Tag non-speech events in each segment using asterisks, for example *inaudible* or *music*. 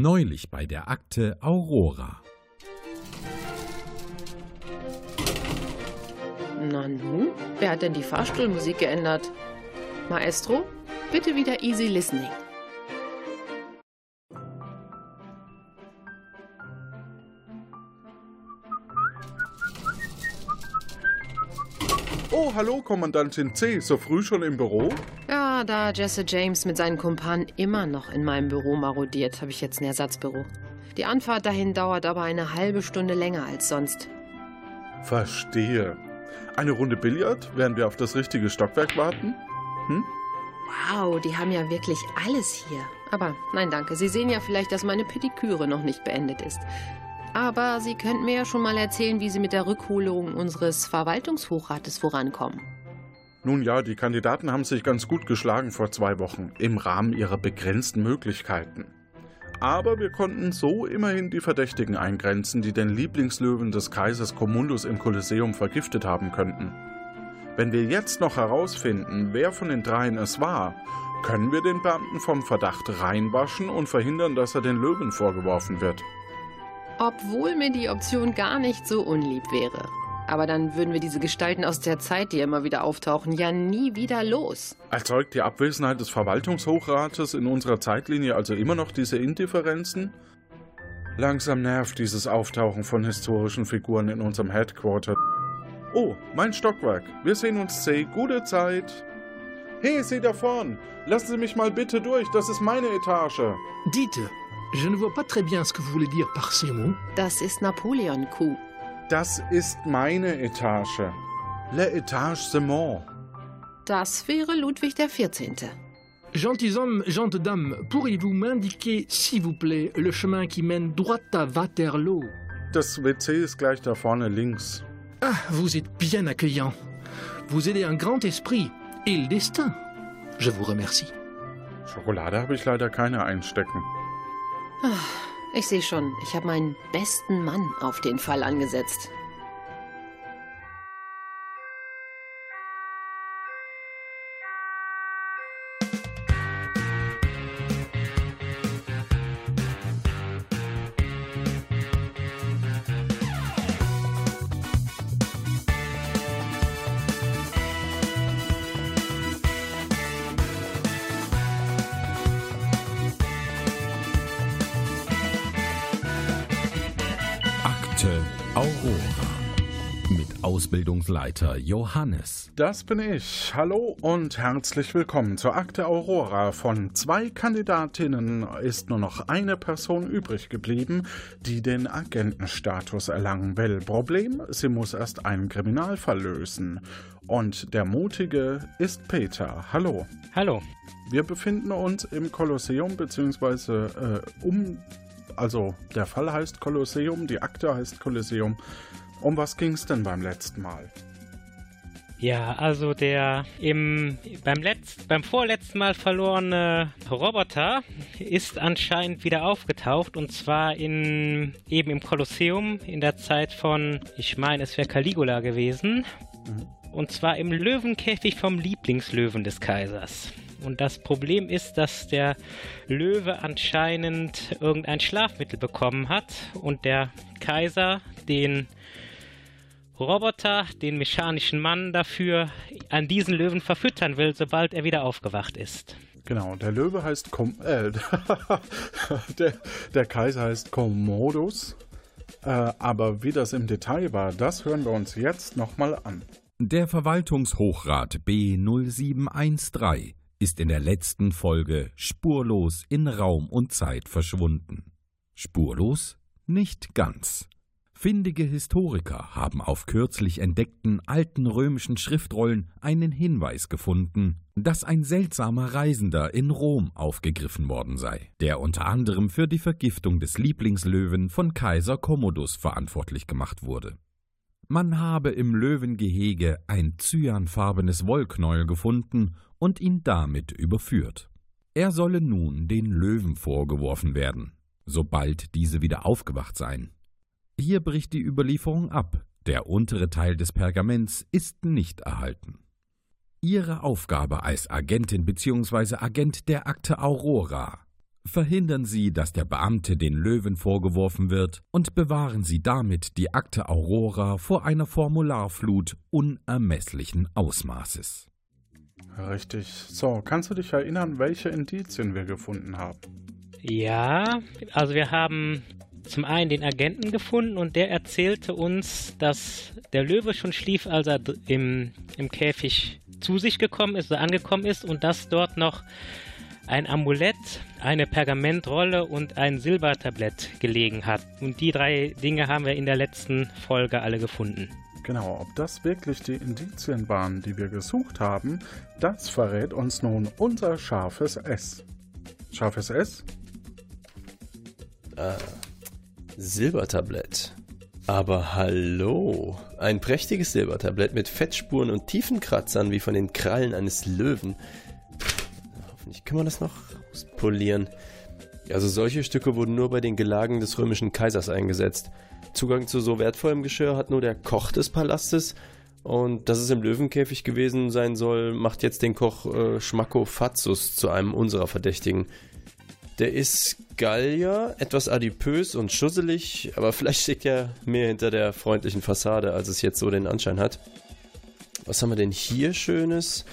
Neulich bei der Akte Aurora. Nanu, wer hat denn die Fahrstuhlmusik geändert? Maestro, bitte wieder easy listening. Hallo, Kommandantin C. So früh schon im Büro? Ja, da Jesse James mit seinen Kumpanen immer noch in meinem Büro marodiert, habe ich jetzt ein Ersatzbüro. Die Anfahrt dahin dauert aber eine halbe Stunde länger als sonst. Verstehe. Eine Runde Billard, während wir auf das richtige Stockwerk warten? Hm? Wow, die haben ja wirklich alles hier. Aber nein, danke. Sie sehen ja vielleicht, dass meine Pediküre noch nicht beendet ist. Aber Sie könnten mir ja schon mal erzählen, wie Sie mit der Rückholung unseres Verwaltungshochrates vorankommen. Nun ja, die Kandidaten haben sich ganz gut geschlagen vor zwei Wochen, im Rahmen ihrer begrenzten Möglichkeiten. Aber wir konnten so immerhin die Verdächtigen eingrenzen, die den Lieblingslöwen des Kaisers Commundus im Kolosseum vergiftet haben könnten. Wenn wir jetzt noch herausfinden, wer von den dreien es war, können wir den Beamten vom Verdacht reinwaschen und verhindern, dass er den Löwen vorgeworfen wird. Obwohl mir die Option gar nicht so unlieb wäre. Aber dann würden wir diese Gestalten aus der Zeit, die immer wieder auftauchen, ja nie wieder los. Erzeugt die Abwesenheit des Verwaltungshochrates in unserer Zeitlinie also immer noch diese Indifferenzen? Langsam nervt dieses Auftauchen von historischen Figuren in unserem Headquarter. Oh, mein Stockwerk. Wir sehen uns C. Gute Zeit. Hey, Sie da vorn. Lassen Sie mich mal bitte durch. Das ist meine Etage. Dites, je ne vois pas très bien ce que vous voulez dire par ces mots. Das ist Napoleon-Kuh. Das ist meine Etage. Le Etage de Mont. Das wäre Ludwig der 14. Gentilshommes, gentes dames, pourriez-vous m'indiquer, s'il vous plaît, le chemin qui mène droit à Waterloo Das WC ist gleich da vorne links. Ah, vous êtes bien accueillant. Vous aidez un grand esprit et le destin. Je vous remercie. Schokolade habe ich leider keine einstecken. Ich sehe schon, ich habe meinen besten Mann auf den Fall angesetzt. Ausbildungsleiter Johannes. Das bin ich. Hallo und herzlich willkommen zur Akte Aurora. Von zwei Kandidatinnen ist nur noch eine Person übrig geblieben, die den Agentenstatus erlangen will. Problem, sie muss erst einen Kriminalfall lösen. Und der Mutige ist Peter. Hallo. Hallo. Wir befinden uns im Kolosseum, beziehungsweise äh, um, also der Fall heißt Kolosseum, die Akte heißt Kolosseum. Um was ging es denn beim letzten Mal? Ja, also der im beim letzt, beim vorletzten Mal verlorene Roboter ist anscheinend wieder aufgetaucht und zwar in eben im Kolosseum in der Zeit von, ich meine, es wäre Caligula gewesen. Und zwar im Löwenkäfig vom Lieblingslöwen des Kaisers. Und das Problem ist, dass der Löwe anscheinend irgendein Schlafmittel bekommen hat und der Kaiser den Roboter, den mechanischen Mann dafür an diesen Löwen verfüttern will, sobald er wieder aufgewacht ist. Genau, der Löwe heißt Kom äh, *laughs* der, der Kaiser heißt Commodus. Äh, aber wie das im Detail war, das hören wir uns jetzt nochmal an. Der Verwaltungshochrat B0713 ist in der letzten Folge spurlos in Raum und Zeit verschwunden. Spurlos? Nicht ganz. Findige Historiker haben auf kürzlich entdeckten alten römischen Schriftrollen einen Hinweis gefunden, dass ein seltsamer Reisender in Rom aufgegriffen worden sei, der unter anderem für die Vergiftung des Lieblingslöwen von Kaiser Commodus verantwortlich gemacht wurde. Man habe im Löwengehege ein cyanfarbenes Wollknäuel gefunden und ihn damit überführt. Er solle nun den Löwen vorgeworfen werden, sobald diese wieder aufgewacht seien. Hier bricht die Überlieferung ab. Der untere Teil des Pergaments ist nicht erhalten. Ihre Aufgabe als Agentin bzw. Agent der Akte Aurora Verhindern Sie, dass der Beamte den Löwen vorgeworfen wird und bewahren Sie damit die Akte Aurora vor einer Formularflut unermesslichen Ausmaßes. Richtig. So, kannst du dich erinnern, welche Indizien wir gefunden haben? Ja, also wir haben zum einen den Agenten gefunden und der erzählte uns, dass der Löwe schon schlief, als er im, im Käfig zu sich gekommen ist oder angekommen ist und dass dort noch ein Amulett, eine Pergamentrolle und ein Silbertablett gelegen hat. Und die drei Dinge haben wir in der letzten Folge alle gefunden. Genau, ob das wirklich die Indizien waren, die wir gesucht haben, das verrät uns nun unser scharfes S. Scharfes S? Ah, Silbertablett. Aber hallo, ein prächtiges Silbertablett mit Fettspuren und tiefen Kratzern wie von den Krallen eines Löwen. Hoffentlich kann man das noch polieren. Also solche Stücke wurden nur bei den Gelagen des römischen Kaisers eingesetzt. Zugang zu so wertvollem Geschirr hat nur der Koch des Palastes. Und dass es im Löwenkäfig gewesen sein soll, macht jetzt den Koch äh, Schmacko Fatsus zu einem unserer Verdächtigen. Der ist Gallier, etwas adipös und schusselig, aber vielleicht steckt ja mehr hinter der freundlichen Fassade, als es jetzt so den Anschein hat. Was haben wir denn hier Schönes?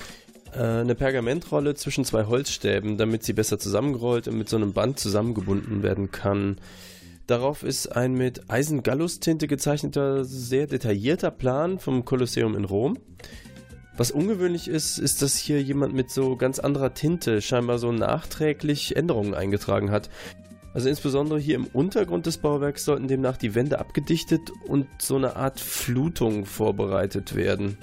Äh, eine Pergamentrolle zwischen zwei Holzstäben, damit sie besser zusammengerollt und mit so einem Band zusammengebunden werden kann. Darauf ist ein mit Eisengallustinte gezeichneter, sehr detaillierter Plan vom Kolosseum in Rom. Was ungewöhnlich ist, ist, dass hier jemand mit so ganz anderer Tinte scheinbar so nachträglich Änderungen eingetragen hat. Also insbesondere hier im Untergrund des Bauwerks sollten demnach die Wände abgedichtet und so eine Art Flutung vorbereitet werden.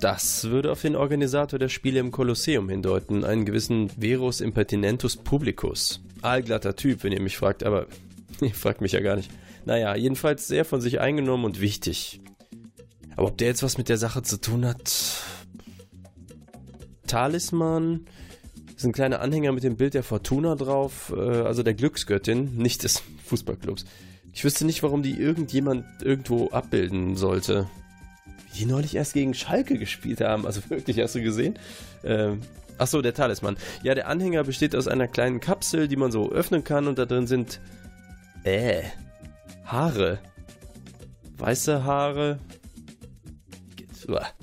Das würde auf den Organisator der Spiele im Kolosseum hindeuten, einen gewissen Verus Impertinentus Publicus. Allglatter Typ, wenn ihr mich fragt, aber *laughs* ihr fragt mich ja gar nicht. Naja, jedenfalls sehr von sich eingenommen und wichtig. Aber ob der jetzt was mit der Sache zu tun hat, Talisman. Das ist ein kleiner Anhänger mit dem Bild der Fortuna drauf, äh, also der Glücksgöttin, nicht des *laughs* Fußballclubs. Ich wüsste nicht, warum die irgendjemand irgendwo abbilden sollte. Die neulich erst gegen Schalke gespielt haben, also *laughs* wirklich, hast du gesehen? Ähm, Achso, der Talisman. Ja, der Anhänger besteht aus einer kleinen Kapsel, die man so öffnen kann und da drin sind. Äh. Haare. Weiße Haare.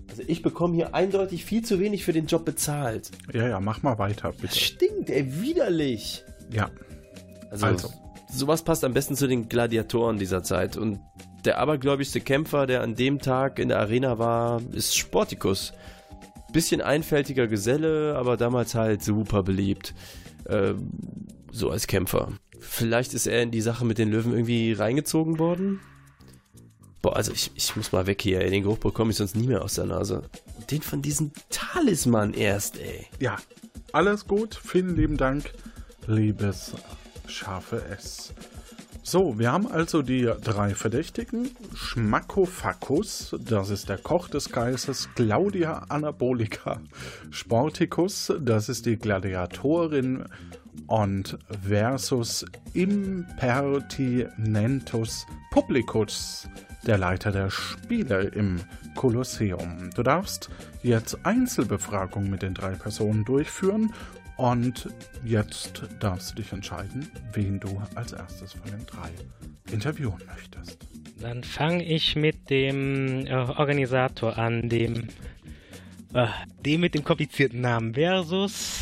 Also ich bekomme hier eindeutig viel zu wenig für den Job bezahlt. Ja, ja, mach mal weiter, bitte. Das stinkt, ey, widerlich. Ja. Also, also, sowas passt am besten zu den Gladiatoren dieser Zeit. Und der abergläubigste Kämpfer, der an dem Tag in der Arena war, ist Sporticus. Bisschen einfältiger Geselle, aber damals halt super beliebt. Ähm, so als Kämpfer. Vielleicht ist er in die Sache mit den Löwen irgendwie reingezogen worden? Boah, also ich, ich muss mal weg hier. Den Geruch bekomme ich sonst nie mehr aus der Nase. Den von diesem Talisman erst, ey. Ja, alles gut. Vielen lieben Dank, liebes scharfe S. So, wir haben also die drei Verdächtigen. Schmackofakus, das ist der Koch des Kaisers. Claudia Anabolica. Sporticus, das ist die Gladiatorin. Und versus Impertinentus Publicus, der Leiter der Spiele im Kolosseum. Du darfst jetzt Einzelbefragungen mit den drei Personen durchführen und jetzt darfst du dich entscheiden, wen du als erstes von den drei interviewen möchtest. Dann fange ich mit dem äh, Organisator an, dem, äh, dem mit dem komplizierten Namen Versus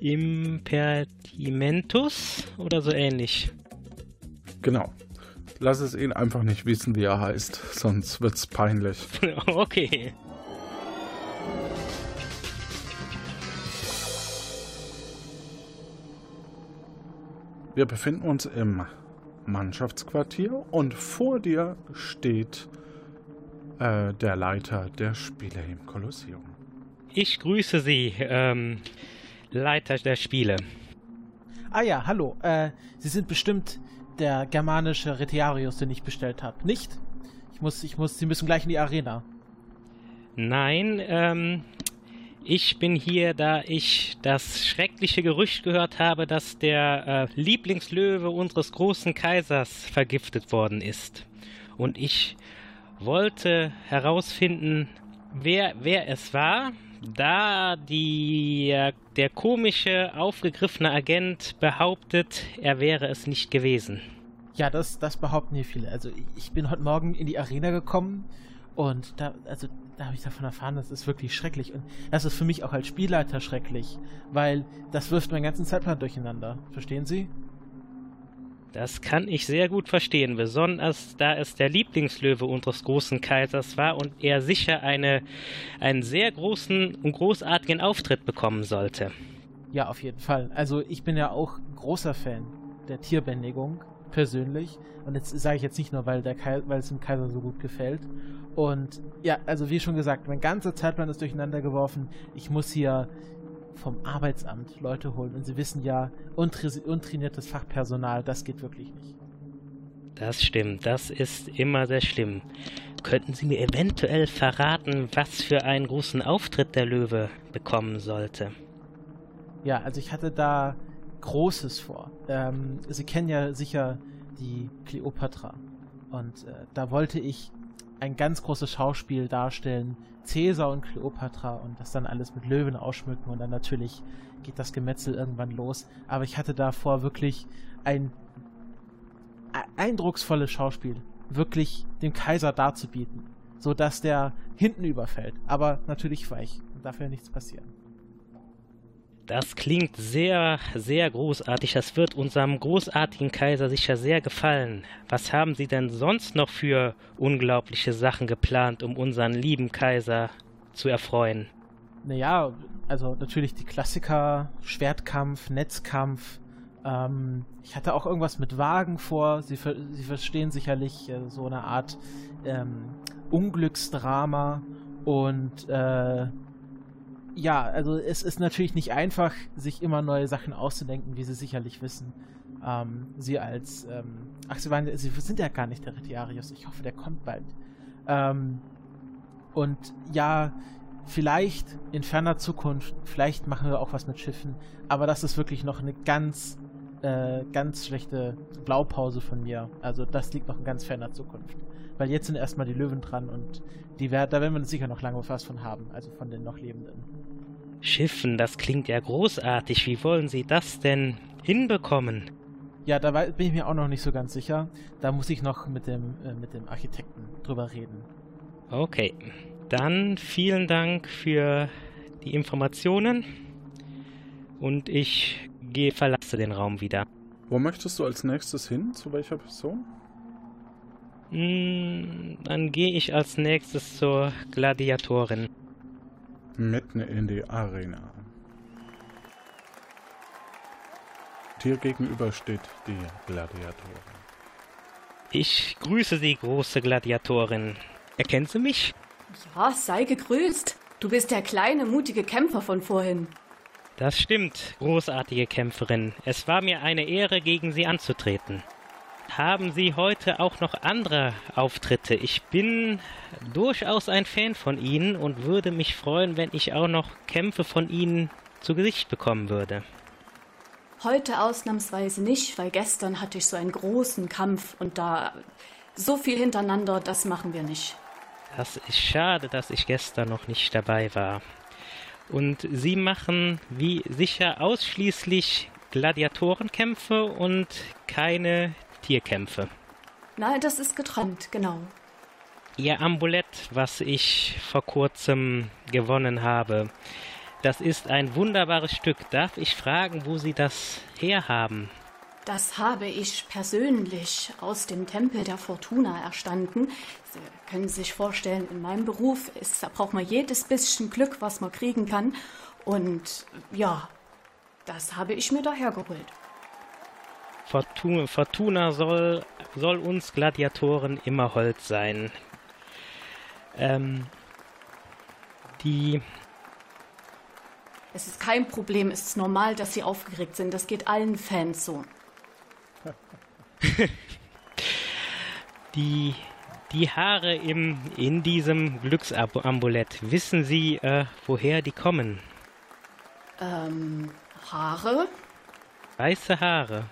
Impertimentus oder so ähnlich. Genau, Lass es ihn einfach nicht wissen, wie er heißt, sonst wird's peinlich. *laughs* okay. Wir befinden uns im Mannschaftsquartier und vor dir steht äh, der Leiter der Spiele im Kolosseum. Ich grüße Sie, ähm, Leiter der Spiele. Ah ja, hallo. Äh, Sie sind bestimmt der germanische Retiarius, den ich bestellt habe. Nicht? Ich muss, ich muss, Sie müssen gleich in die Arena. Nein, ähm, ich bin hier, da ich das schreckliche Gerücht gehört habe, dass der äh, Lieblingslöwe unseres großen Kaisers vergiftet worden ist. Und ich wollte herausfinden, wer, wer es war, da die, der komische, aufgegriffene Agent behauptet, er wäre es nicht gewesen. Ja, das, das behaupten hier viele. Also ich bin heute Morgen in die Arena gekommen und da, also da habe ich davon erfahren, das ist wirklich schrecklich. Und das ist für mich auch als Spielleiter schrecklich, weil das wirft meinen ganzen Zeitplan durcheinander. Verstehen Sie? Das kann ich sehr gut verstehen, besonders da es der Lieblingslöwe unseres großen Kaisers war und er sicher eine, einen sehr großen und großartigen Auftritt bekommen sollte. Ja, auf jeden Fall. Also ich bin ja auch großer Fan der Tierbändigung, persönlich. Und jetzt sage ich jetzt nicht nur, weil, der Kai weil es dem Kaiser so gut gefällt. Und ja, also wie schon gesagt, mein ganzer Zeitplan ist durcheinander geworfen. Ich muss hier vom Arbeitsamt Leute holen. Und sie wissen ja, untrainiertes Fachpersonal, das geht wirklich nicht. Das stimmt, das ist immer sehr schlimm. Könnten Sie mir eventuell verraten, was für einen großen Auftritt der Löwe bekommen sollte? Ja, also ich hatte da Großes vor. Ähm, Sie kennen ja sicher die Kleopatra. Und äh, da wollte ich ein ganz großes Schauspiel darstellen, Cäsar und Kleopatra und das dann alles mit Löwen ausschmücken und dann natürlich geht das Gemetzel irgendwann los. Aber ich hatte davor wirklich ein eindrucksvolles Schauspiel wirklich dem Kaiser darzubieten, so dass der hinten überfällt. Aber natürlich weich und dafür nichts passieren. Das klingt sehr, sehr großartig. Das wird unserem großartigen Kaiser sicher sehr gefallen. Was haben Sie denn sonst noch für unglaubliche Sachen geplant, um unseren lieben Kaiser zu erfreuen? Naja, also natürlich die Klassiker, Schwertkampf, Netzkampf. Ähm, ich hatte auch irgendwas mit Wagen vor. Sie, Sie verstehen sicherlich äh, so eine Art ähm, Unglücksdrama und äh, ja, also es ist natürlich nicht einfach, sich immer neue Sachen auszudenken, wie Sie sicherlich wissen. Ähm, Sie als, ähm, ach, Sie, waren, Sie sind ja gar nicht der Retiarius. Ich hoffe, der kommt bald. Ähm, und ja, vielleicht in ferner Zukunft, vielleicht machen wir auch was mit Schiffen, aber das ist wirklich noch eine ganz, äh, ganz schlechte Blaupause von mir. Also das liegt noch in ganz ferner Zukunft. Weil jetzt sind erstmal die Löwen dran und die, da werden wir sicher noch lange was von haben, also von den noch Lebenden. Schiffen, das klingt ja großartig. Wie wollen Sie das denn hinbekommen? Ja, da bin ich mir auch noch nicht so ganz sicher. Da muss ich noch mit dem, äh, mit dem Architekten drüber reden. Okay, dann vielen Dank für die Informationen und ich gehe, verlasse den Raum wieder. Wo möchtest du als nächstes hin? Zu welcher Person? Hm, dann gehe ich als nächstes zur Gladiatorin mitten in die Arena. Dir gegenüber steht die Gladiatorin. Ich grüße Sie, große Gladiatorin. Erkennen Sie mich? Ja, sei gegrüßt. Du bist der kleine, mutige Kämpfer von vorhin. Das stimmt, großartige Kämpferin. Es war mir eine Ehre, gegen Sie anzutreten haben Sie heute auch noch andere Auftritte? Ich bin durchaus ein Fan von Ihnen und würde mich freuen, wenn ich auch noch Kämpfe von Ihnen zu Gesicht bekommen würde. Heute ausnahmsweise nicht, weil gestern hatte ich so einen großen Kampf und da so viel hintereinander, das machen wir nicht. Das ist schade, dass ich gestern noch nicht dabei war. Und Sie machen wie sicher ausschließlich Gladiatorenkämpfe und keine Tierkämpfe. Nein, das ist getrennt, genau. Ihr Amulett, was ich vor kurzem gewonnen habe, das ist ein wunderbares Stück. Darf ich fragen, wo Sie das herhaben? Das habe ich persönlich aus dem Tempel der Fortuna erstanden. Sie können sich vorstellen, in meinem Beruf ist, da braucht man jedes bisschen Glück, was man kriegen kann. Und ja, das habe ich mir daher geholt. Fortuna, Fortuna soll, soll uns Gladiatoren immer Hold sein. Ähm, die. Es ist kein Problem, es ist normal, dass sie aufgeregt sind. Das geht allen Fans so. *laughs* die, die Haare im, in diesem Glücksambulett, wissen Sie, äh, woher die kommen? Ähm, Haare? Weiße Haare.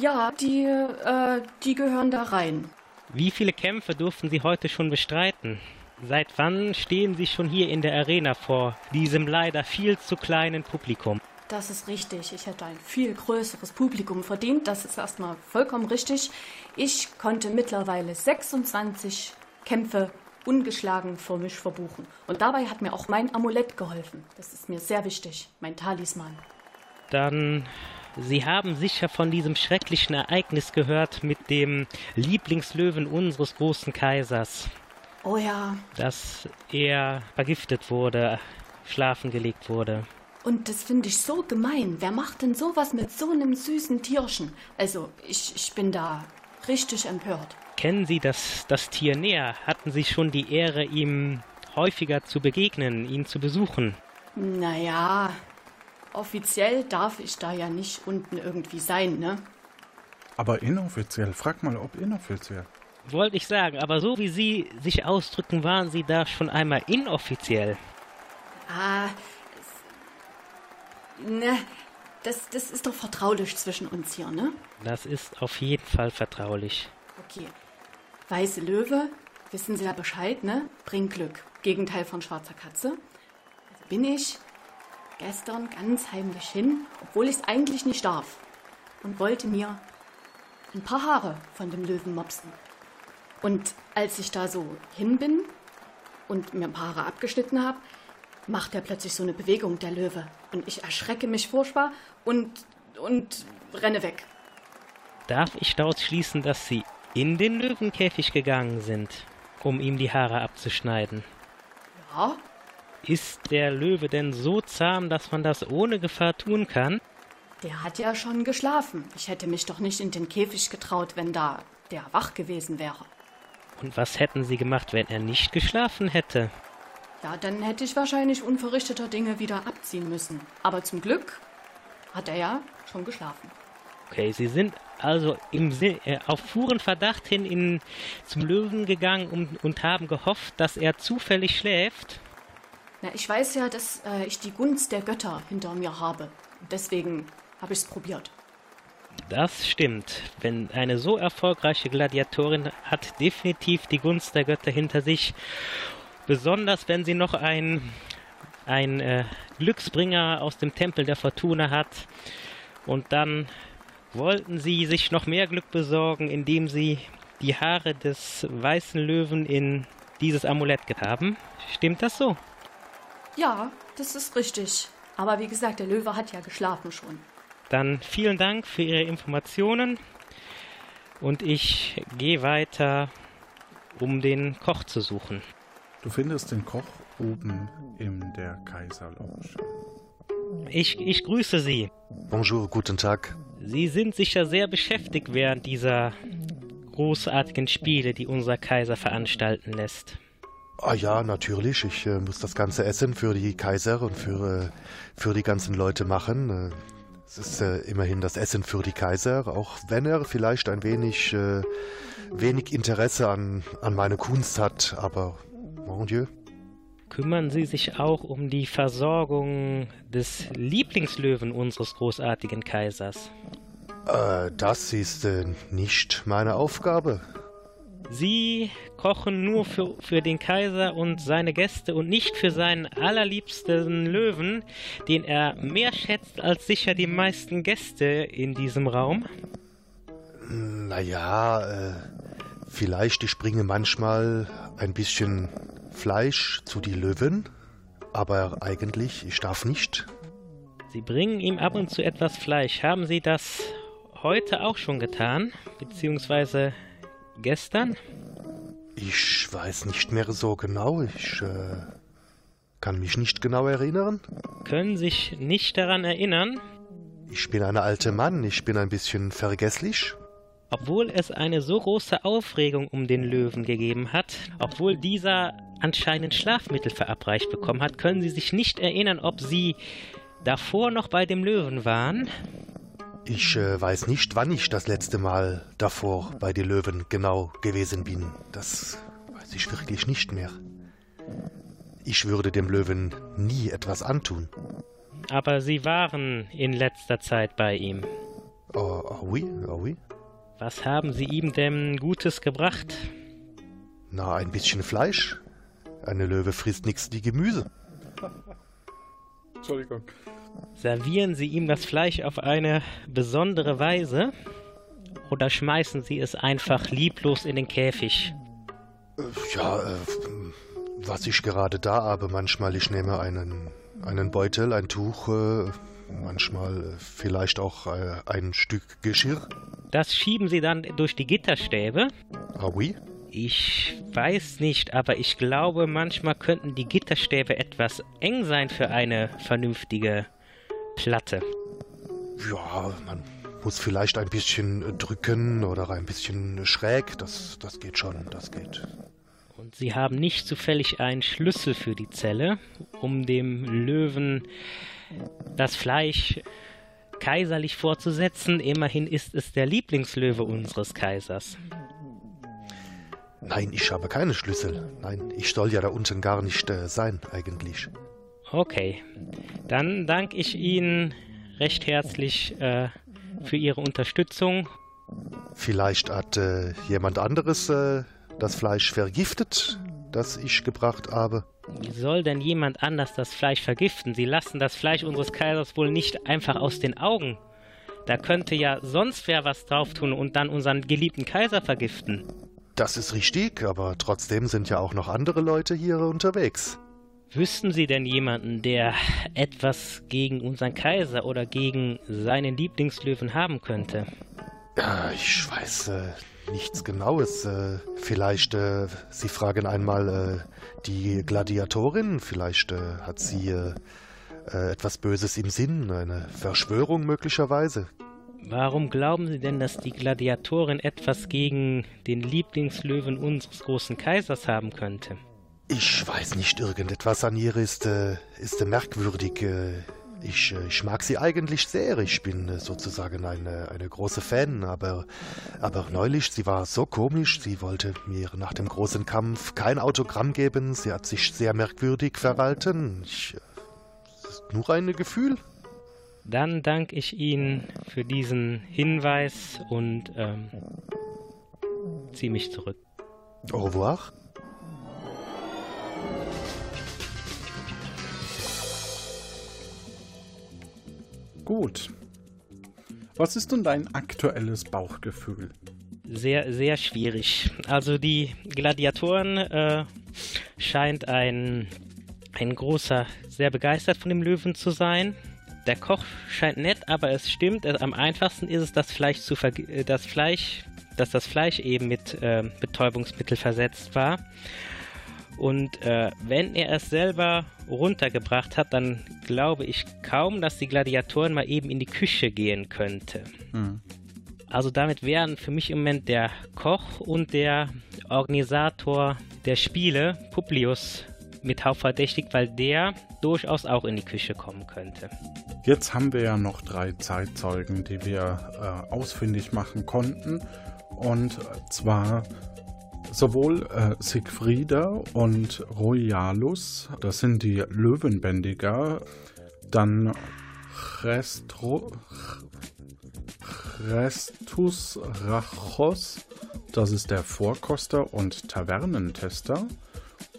Ja, die, äh, die gehören da rein. Wie viele Kämpfe durften Sie heute schon bestreiten? Seit wann stehen Sie schon hier in der Arena vor diesem leider viel zu kleinen Publikum? Das ist richtig. Ich hätte ein viel größeres Publikum verdient. Das ist erstmal vollkommen richtig. Ich konnte mittlerweile 26 Kämpfe ungeschlagen vor mich verbuchen. Und dabei hat mir auch mein Amulett geholfen. Das ist mir sehr wichtig, mein Talisman. Dann, Sie haben sicher von diesem schrecklichen Ereignis gehört mit dem Lieblingslöwen unseres großen Kaisers. Oh ja. Dass er vergiftet wurde, schlafen gelegt wurde. Und das finde ich so gemein. Wer macht denn sowas mit so einem süßen Tierchen? Also, ich, ich bin da richtig empört. Kennen Sie das, das Tier näher? Hatten Sie schon die Ehre, ihm häufiger zu begegnen, ihn zu besuchen? Naja, offiziell darf ich da ja nicht unten irgendwie sein, ne? Aber inoffiziell, frag mal, ob inoffiziell. Wollte ich sagen, aber so wie Sie sich ausdrücken, waren Sie da schon einmal inoffiziell. Ah, Ne, das, das ist doch vertraulich zwischen uns hier, ne? Das ist auf jeden Fall vertraulich. Okay. Weiße Löwe, wissen Sie ja Bescheid, ne? Bringt Glück. Gegenteil von schwarzer Katze. Also bin ich gestern ganz heimlich hin, obwohl ich es eigentlich nicht darf. Und wollte mir ein paar Haare von dem Löwen mopsen. Und als ich da so hin bin und mir ein paar Haare abgeschnitten habe, macht er plötzlich so eine Bewegung, der Löwe. Und ich erschrecke mich furchtbar und, und renne weg. Darf ich daraus schließen, dass Sie in den Löwenkäfig gegangen sind, um ihm die Haare abzuschneiden? Ja. Ist der Löwe denn so zahm, dass man das ohne Gefahr tun kann? Der hat ja schon geschlafen. Ich hätte mich doch nicht in den Käfig getraut, wenn da der wach gewesen wäre. Und was hätten Sie gemacht, wenn er nicht geschlafen hätte? Ja, dann hätte ich wahrscheinlich unverrichteter Dinge wieder abziehen müssen. Aber zum Glück hat er ja schon geschlafen. Okay, Sie sind also im äh, auf puren Verdacht hin in, zum Löwen gegangen und, und haben gehofft, dass er zufällig schläft? Na, ich weiß ja, dass äh, ich die Gunst der Götter hinter mir habe. Deswegen habe ich es probiert. Das stimmt. Wenn eine so erfolgreiche Gladiatorin hat definitiv die Gunst der Götter hinter sich Besonders wenn sie noch ein, ein äh, Glücksbringer aus dem Tempel der Fortuna hat. Und dann wollten sie sich noch mehr Glück besorgen, indem sie die Haare des weißen Löwen in dieses Amulett haben. Stimmt das so? Ja, das ist richtig. Aber wie gesagt, der Löwe hat ja geschlafen schon. Dann vielen Dank für Ihre Informationen und ich gehe weiter, um den Koch zu suchen. Du findest den Koch oben in der Kaiserlounge. Ich, ich grüße Sie. Bonjour, guten Tag. Sie sind sicher sehr beschäftigt während dieser großartigen Spiele, die unser Kaiser veranstalten lässt. Ah ja, natürlich. Ich äh, muss das ganze Essen für die Kaiser und für, äh, für die ganzen Leute machen. Äh, es ist äh, immerhin das Essen für die Kaiser, auch wenn er vielleicht ein wenig, äh, wenig Interesse an, an meine Kunst hat, aber Mon Dieu. Kümmern Sie sich auch um die Versorgung des Lieblingslöwen unseres großartigen Kaisers? Äh, das ist nicht meine Aufgabe. Sie kochen nur für, für den Kaiser und seine Gäste und nicht für seinen allerliebsten Löwen, den er mehr schätzt als sicher die meisten Gäste in diesem Raum? Naja, äh, vielleicht ich bringe manchmal ein bisschen Fleisch zu die Löwen, aber eigentlich, ich darf nicht. Sie bringen ihm ab und zu etwas Fleisch. Haben Sie das heute auch schon getan? Beziehungsweise gestern? Ich weiß nicht mehr so genau. Ich äh, kann mich nicht genau erinnern. Können sich nicht daran erinnern? Ich bin ein alter Mann. Ich bin ein bisschen vergesslich. Obwohl es eine so große Aufregung um den Löwen gegeben hat, obwohl dieser anscheinend Schlafmittel verabreicht bekommen hat, können Sie sich nicht erinnern, ob Sie davor noch bei dem Löwen waren? Ich äh, weiß nicht, wann ich das letzte Mal davor bei den Löwen genau gewesen bin. Das weiß ich wirklich nicht mehr. Ich würde dem Löwen nie etwas antun. Aber Sie waren in letzter Zeit bei ihm. Oh, oh oui, oh oui. Was haben Sie ihm denn Gutes gebracht? Na, ein bisschen Fleisch. eine Löwe frisst nichts wie Gemüse. Entschuldigung. Servieren Sie ihm das Fleisch auf eine besondere Weise oder schmeißen Sie es einfach lieblos in den Käfig? Äh, ja, äh, was ich gerade da habe, manchmal ich nehme einen, einen Beutel, ein Tuch, äh, manchmal äh, vielleicht auch äh, ein Stück Geschirr. Das schieben Sie dann durch die Gitterstäbe? Ah oui? Ich weiß nicht, aber ich glaube, manchmal könnten die Gitterstäbe etwas eng sein für eine vernünftige Platte. Ja, man muss vielleicht ein bisschen drücken oder ein bisschen schräg. Das, das geht schon, das geht. Und Sie haben nicht zufällig einen Schlüssel für die Zelle, um dem Löwen das Fleisch kaiserlich vorzusetzen. Immerhin ist es der Lieblingslöwe unseres Kaisers. Nein, ich habe keine Schlüssel. Nein, ich soll ja da unten gar nicht äh, sein, eigentlich. Okay, dann danke ich Ihnen recht herzlich äh, für Ihre Unterstützung. Vielleicht hat äh, jemand anderes äh, das Fleisch vergiftet, das ich gebracht habe. Wie soll denn jemand anders das Fleisch vergiften? Sie lassen das Fleisch unseres Kaisers wohl nicht einfach aus den Augen. Da könnte ja sonst wer was drauf tun und dann unseren geliebten Kaiser vergiften. Das ist richtig, aber trotzdem sind ja auch noch andere Leute hier unterwegs. Wüssten Sie denn jemanden, der etwas gegen unseren Kaiser oder gegen seinen Lieblingslöwen haben könnte? Ja, ich weiß äh, nichts Genaues. Äh, vielleicht, äh, Sie fragen einmal äh, die Gladiatorin. Vielleicht äh, hat sie äh, etwas Böses im Sinn, eine Verschwörung möglicherweise. Warum glauben Sie denn, dass die Gladiatorin etwas gegen den Lieblingslöwen unseres großen Kaisers haben könnte? Ich weiß nicht, irgendetwas an ihr ist, äh, ist merkwürdig. Äh, ich, äh, ich mag sie eigentlich sehr. Ich bin äh, sozusagen eine, eine große Fan, aber, aber neulich, sie war so komisch. Sie wollte mir nach dem großen Kampf kein Autogramm geben. Sie hat sich sehr merkwürdig verhalten. Ich, nur ein Gefühl. Dann danke ich Ihnen für diesen Hinweis und ähm, ziehe mich zurück. Au revoir. Gut. Was ist denn dein aktuelles Bauchgefühl? Sehr, sehr schwierig. Also die Gladiatoren äh, scheint ein, ein großer, sehr begeistert von dem Löwen zu sein. Der Koch scheint nett, aber es stimmt, am einfachsten ist es, das Fleisch zu äh, das Fleisch, dass das Fleisch eben mit äh, Betäubungsmittel versetzt war. Und äh, wenn er es selber runtergebracht hat, dann glaube ich kaum, dass die Gladiatoren mal eben in die Küche gehen könnte. Hm. Also damit wären für mich im Moment der Koch und der Organisator der Spiele, Publius, mit hauptverdächtigt, weil der durchaus auch in die Küche kommen könnte. Jetzt haben wir ja noch drei Zeitzeugen, die wir äh, ausfindig machen konnten. Und zwar sowohl äh, Sigfrieda und Royalus, das sind die Löwenbändiger, dann Restro, Restus Rachos, das ist der Vorkoster und Tavernentester,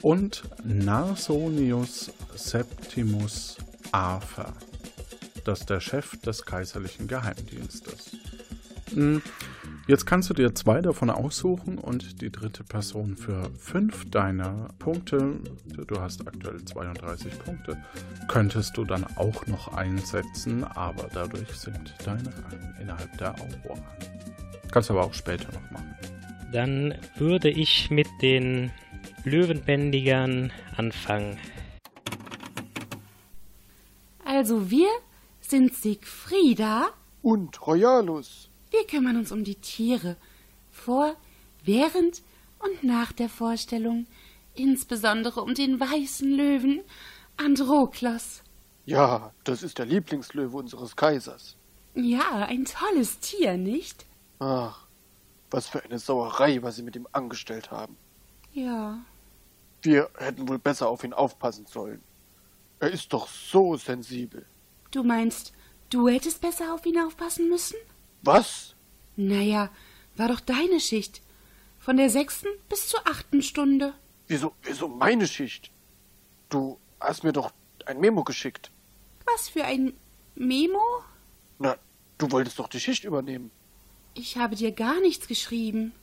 und Narsonius Septimus Afer, das ist der Chef des kaiserlichen Geheimdienstes. Hm, Jetzt kannst du dir zwei davon aussuchen und die dritte Person für fünf deiner Punkte, du hast aktuell 32 Punkte, könntest du dann auch noch einsetzen, aber dadurch sind deine Reihen innerhalb der Aurora. Kannst aber auch später noch machen. Dann würde ich mit den Löwenbändigern anfangen. Also wir sind Siegfrieda Und Royalus. Wir kümmern uns um die Tiere. Vor, während und nach der Vorstellung. Insbesondere um den weißen Löwen Androklos. Ja, das ist der Lieblingslöwe unseres Kaisers. Ja, ein tolles Tier, nicht? Ach, was für eine Sauerei, was sie mit ihm angestellt haben. Ja. Wir hätten wohl besser auf ihn aufpassen sollen. Er ist doch so sensibel. Du meinst, du hättest besser auf ihn aufpassen müssen? Was? Naja, war doch deine Schicht. Von der sechsten bis zur achten Stunde. Wieso, wieso meine Schicht? Du hast mir doch ein Memo geschickt. Was für ein Memo? Na, du wolltest doch die Schicht übernehmen. Ich habe dir gar nichts geschrieben.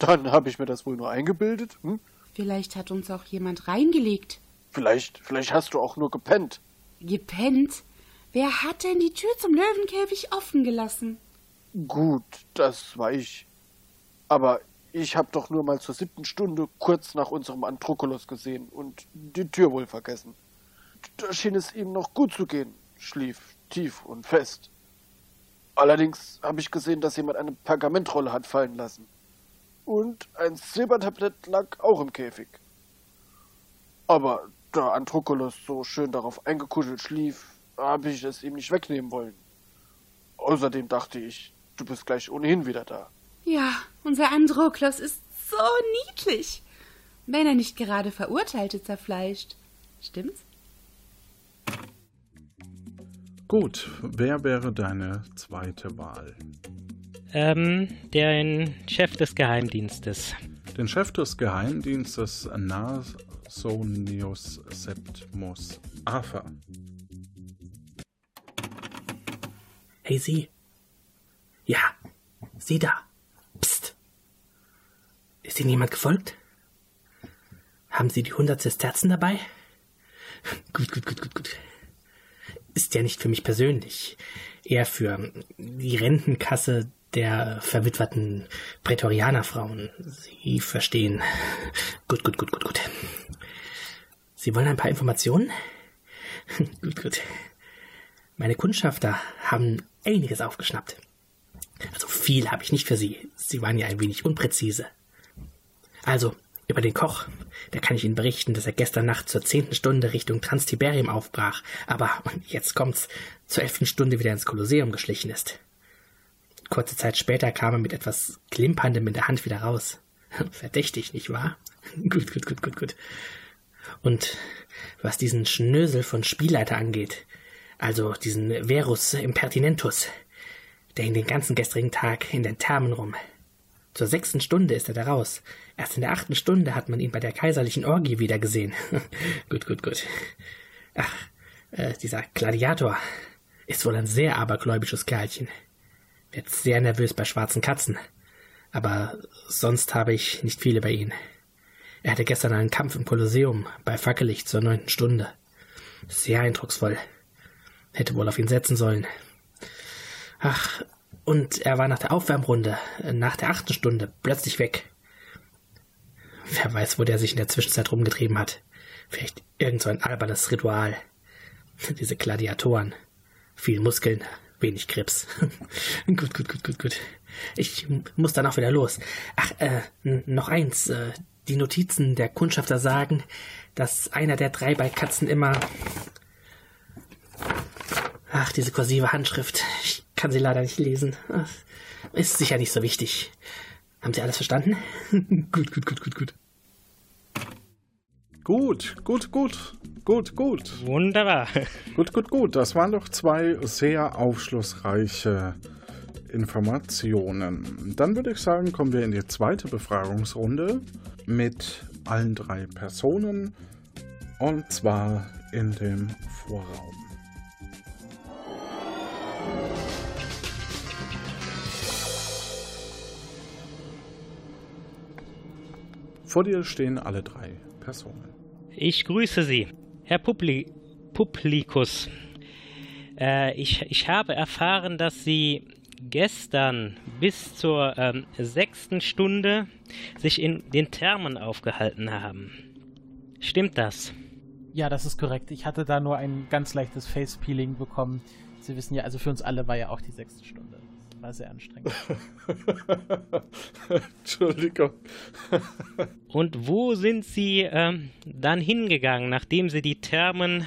Dann habe ich mir das wohl nur eingebildet. Hm? Vielleicht hat uns auch jemand reingelegt. Vielleicht, vielleicht hast du auch nur gepennt. Gepennt? Wer hat denn die Tür zum Löwenkäfig offen gelassen? Gut, das war ich. Aber ich habe doch nur mal zur siebten Stunde kurz nach unserem Androkulos gesehen und die Tür wohl vergessen. Da schien es ihm noch gut zu gehen, schlief tief und fest. Allerdings habe ich gesehen, dass jemand eine Pergamentrolle hat fallen lassen. Und ein Silbertablett lag auch im Käfig. Aber da Androkulos so schön darauf eingekuschelt schlief, habe ich es ihm nicht wegnehmen wollen. Außerdem dachte ich, du bist gleich ohnehin wieder da. Ja, unser Androklos ist so niedlich. Wenn er nicht gerade Verurteilte zerfleischt. Stimmt's? Gut, wer wäre deine zweite Wahl? Ähm, den Chef des Geheimdienstes. Den Chef des Geheimdienstes Nasonius Septimus Afer. Hey, Sie. Ja, Sie da. Psst. Ist Ihnen jemand gefolgt? Haben Sie die 100 Sesterzen dabei? *laughs* gut, gut, gut, gut, gut. Ist ja nicht für mich persönlich. Eher für die Rentenkasse der verwitwerten Prätorianerfrauen. Sie verstehen. *laughs* Gut, gut, gut, gut, gut. Sie wollen ein paar Informationen? *laughs* gut, gut. Meine Kundschafter haben einiges aufgeschnappt. Also viel habe ich nicht für Sie. Sie waren ja ein wenig unpräzise. Also, über den Koch, da kann ich Ihnen berichten, dass er gestern Nacht zur zehnten Stunde Richtung Transtiberium aufbrach, aber, und jetzt kommt's, zur elften Stunde wieder ins Kolosseum geschlichen ist. Kurze Zeit später kam er mit etwas Klimperndem in der Hand wieder raus. *laughs* Verdächtig, nicht wahr? *laughs* gut, gut, gut, gut, gut. Und was diesen Schnösel von Spielleiter angeht, also diesen Verus Impertinentus, der hing den ganzen gestrigen Tag in den Thermen rum. Zur sechsten Stunde ist er da raus. Erst in der achten Stunde hat man ihn bei der kaiserlichen Orgie wieder gesehen. *laughs* gut, gut, gut. Ach, äh, dieser Gladiator ist wohl ein sehr abergläubisches Kerlchen. Wird sehr nervös bei schwarzen Katzen. Aber sonst habe ich nicht viele bei ihm. Er hatte gestern einen Kampf im Kolosseum bei Fackellicht zur neunten Stunde. Sehr eindrucksvoll. Hätte wohl auf ihn setzen sollen. Ach, und er war nach der Aufwärmrunde, nach der achten Stunde, plötzlich weg. Wer weiß, wo der sich in der Zwischenzeit rumgetrieben hat. Vielleicht irgend so ein albernes Ritual. Diese Gladiatoren. Viel Muskeln, wenig Krebs. *laughs* gut, gut, gut, gut, gut. Ich muss dann auch wieder los. Ach, äh, noch eins. Äh, die Notizen der Kundschafter sagen, dass einer der drei bei Katzen immer Ach, diese kursive Handschrift. Ich kann sie leider nicht lesen. Ist sicher nicht so wichtig. Haben Sie alles verstanden? *laughs* gut, gut, gut, gut, gut. Gut, gut, gut, gut, gut. Wunderbar. *laughs* Gut, gut, gut. Das waren doch zwei sehr aufschlussreiche Informationen. Dann würde ich sagen, kommen wir in die zweite Befragungsrunde mit allen drei Personen und zwar in dem Vorraum. Vor dir stehen alle drei Personen. Ich grüße Sie, Herr Publi Publikus. Äh, ich, ich habe erfahren, dass Sie gestern bis zur ähm, sechsten Stunde sich in den Thermen aufgehalten haben. Stimmt das? Ja, das ist korrekt. Ich hatte da nur ein ganz leichtes Face-Peeling bekommen. Sie wissen ja, also für uns alle war ja auch die sechste Stunde. War sehr anstrengend. *laughs* Entschuldigung. Und wo sind Sie ähm, dann hingegangen, nachdem Sie die Thermen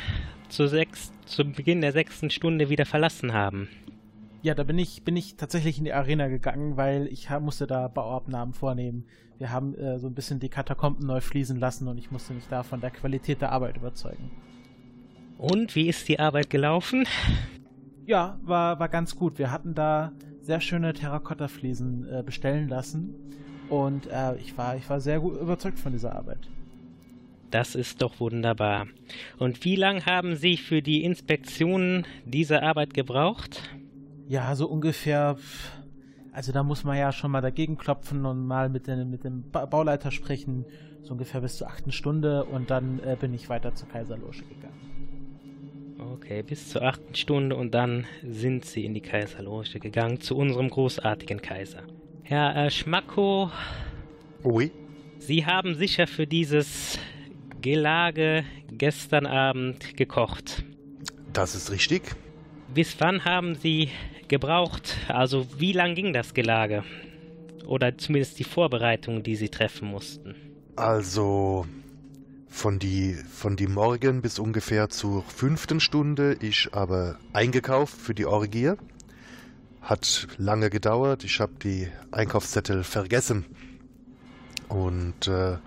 zu, sechs, zu Beginn der sechsten Stunde wieder verlassen haben? Ja, da bin ich, bin ich tatsächlich in die Arena gegangen, weil ich musste da Bauabnahmen vornehmen. Wir haben äh, so ein bisschen die Katakomben neu fließen lassen und ich musste mich da von der Qualität der Arbeit überzeugen. Und wie ist die Arbeit gelaufen? Ja, war, war ganz gut. Wir hatten da sehr schöne Terrakotta-Fliesen äh, bestellen lassen und äh, ich, war, ich war sehr gut überzeugt von dieser Arbeit. Das ist doch wunderbar. Und wie lange haben Sie für die Inspektion dieser Arbeit gebraucht? Ja, so ungefähr. Also da muss man ja schon mal dagegen klopfen und mal mit, den, mit dem ba Bauleiter sprechen. So ungefähr bis zur achten Stunde und dann äh, bin ich weiter zur Kaiserloge gegangen. Okay, bis zur achten Stunde und dann sind Sie in die Kaiserloge gegangen zu unserem großartigen Kaiser. Herr äh, Schmacko. Oui. Sie haben sicher für dieses Gelage gestern Abend gekocht. Das ist richtig. Bis wann haben Sie gebraucht? Also wie lang ging das Gelage? Oder zumindest die Vorbereitungen, die Sie treffen mussten? Also von die, von die Morgen bis ungefähr zur fünften Stunde. Ich habe eingekauft für die Orgie. Hat lange gedauert. Ich habe die Einkaufszettel vergessen. Und äh,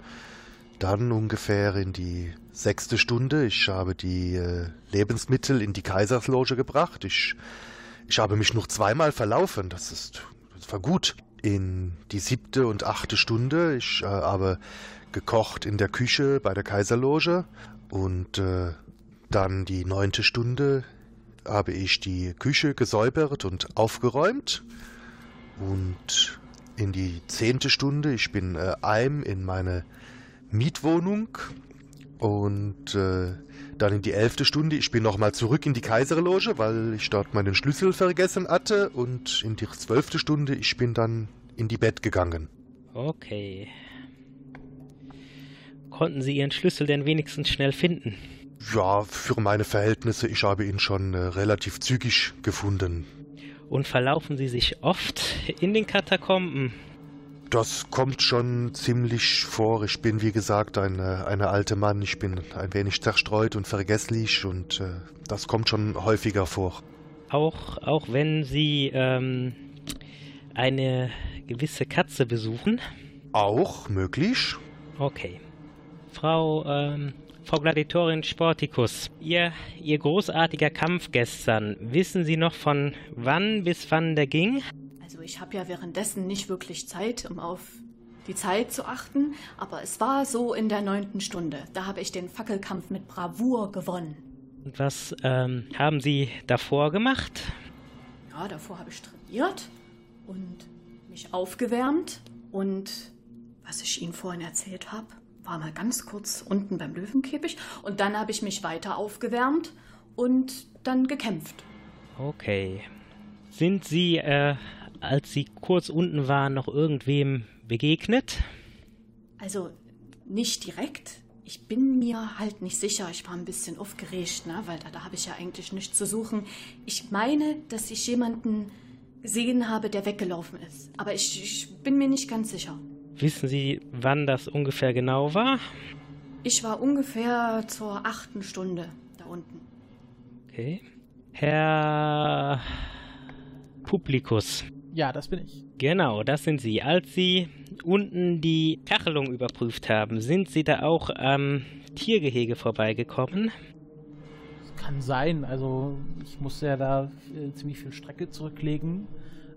dann ungefähr in die sechste Stunde. Ich habe die äh, Lebensmittel in die Kaisersloge gebracht. Ich, ich habe mich noch zweimal verlaufen. Das ist, das war gut. In die siebte und achte Stunde. Ich äh, habe gekocht in der Küche bei der Kaiserloge. Und äh, dann die neunte Stunde habe ich die Küche gesäubert und aufgeräumt. Und in die zehnte Stunde, ich bin äh, heim in meine Mietwohnung und äh, dann in die elfte Stunde, ich bin nochmal zurück in die Kaiserloge, weil ich dort meinen Schlüssel vergessen hatte und in die zwölfte Stunde, ich bin dann in die Bett gegangen. Okay. Konnten Sie Ihren Schlüssel denn wenigstens schnell finden? Ja, für meine Verhältnisse, ich habe ihn schon äh, relativ zügig gefunden. Und verlaufen Sie sich oft in den Katakomben? Das kommt schon ziemlich vor. Ich bin, wie gesagt, ein eine alte Mann. Ich bin ein wenig zerstreut und vergesslich und äh, das kommt schon häufiger vor. Auch, auch wenn Sie ähm, eine gewisse Katze besuchen? Auch möglich. Okay. Frau, ähm, Frau Gladiatorin Sporticus, ihr, ihr großartiger Kampf gestern, wissen Sie noch von wann bis wann der ging? Also ich habe ja währenddessen nicht wirklich Zeit, um auf die Zeit zu achten, aber es war so in der neunten Stunde. Da habe ich den Fackelkampf mit Bravour gewonnen. Und was ähm, haben Sie davor gemacht? Ja, davor habe ich trainiert und mich aufgewärmt und was ich Ihnen vorhin erzählt habe, war mal ganz kurz unten beim Löwenkäfig und dann habe ich mich weiter aufgewärmt und dann gekämpft. Okay. Sind Sie, äh, als Sie kurz unten waren, noch irgendwem begegnet? Also nicht direkt. Ich bin mir halt nicht sicher. Ich war ein bisschen aufgeregt, ne? weil da, da habe ich ja eigentlich nichts zu suchen. Ich meine, dass ich jemanden gesehen habe, der weggelaufen ist. Aber ich, ich bin mir nicht ganz sicher. Wissen Sie, wann das ungefähr genau war? Ich war ungefähr zur achten Stunde da unten. Okay. Herr Publikus. Ja, das bin ich. Genau, das sind Sie. Als Sie unten die Kachelung überprüft haben, sind Sie da auch am Tiergehege vorbeigekommen? Das kann sein. Also ich musste ja da äh, ziemlich viel Strecke zurücklegen.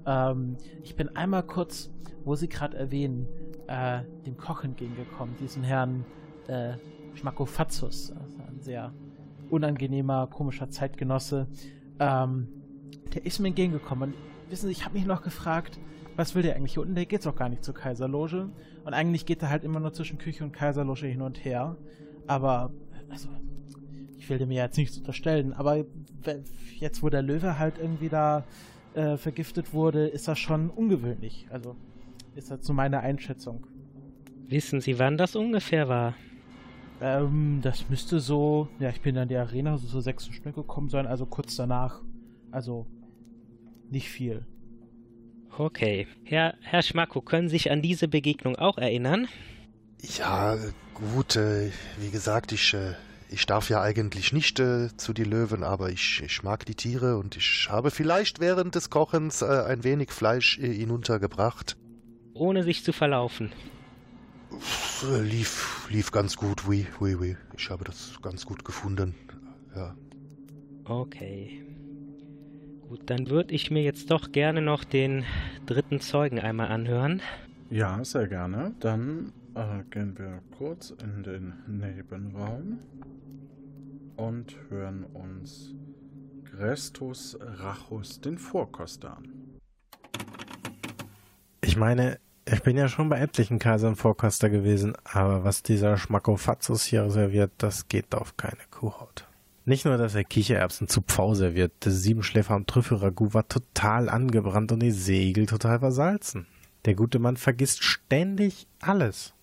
Ähm, ich bin einmal kurz, wo Sie gerade erwähnen, äh, dem Koch entgegengekommen, diesen Herrn äh, Schmackofatzus. Also ein sehr unangenehmer, komischer Zeitgenosse. Ähm, der ist mir entgegengekommen. Und wissen Sie, ich habe mich noch gefragt, was will der eigentlich hier unten? Der geht doch gar nicht zur Kaiserloge. Und eigentlich geht er halt immer nur zwischen Küche und Kaiserloge hin und her. Aber, also, ich will dem ja jetzt nichts unterstellen, aber jetzt, wo der Löwe halt irgendwie da äh, vergiftet wurde, ist das schon ungewöhnlich. Also, ist das so meine Einschätzung. Wissen Sie, wann das ungefähr war? Ähm, das müsste so, ja, ich bin in die Arena so zur sechsten Stunde gekommen sein, also kurz danach. Also, nicht viel. Okay. Herr, Herr Schmacko, können Sie sich an diese Begegnung auch erinnern? Ja, gut, äh, wie gesagt, ich, äh, ich darf ja eigentlich nicht äh, zu die Löwen, aber ich, ich mag die Tiere und ich habe vielleicht während des Kochens äh, ein wenig Fleisch äh, hinuntergebracht. Ohne sich zu verlaufen. Äh, lief, lief ganz gut, oui, oui, oui. Ich habe das ganz gut gefunden. Ja. Okay. Gut, dann würde ich mir jetzt doch gerne noch den dritten Zeugen einmal anhören. Ja, sehr gerne. Dann Äh, gehen wir kurz in den Nebenraum und hören uns Grestus Rachus den Vorkoster an. Ich meine, ich bin ja schon bei etlichen Kaisern Vorkoster gewesen, aber was dieser Schmackofatzus hier serviert, das geht auf keine Kuhhaut. Nicht nur, dass er Kichererbsen zu Pfau serviert, der Siebenschläfer am Trüffelragout war total angebrannt und die Segel total versalzen. Der gute Mann vergisst ständig alles.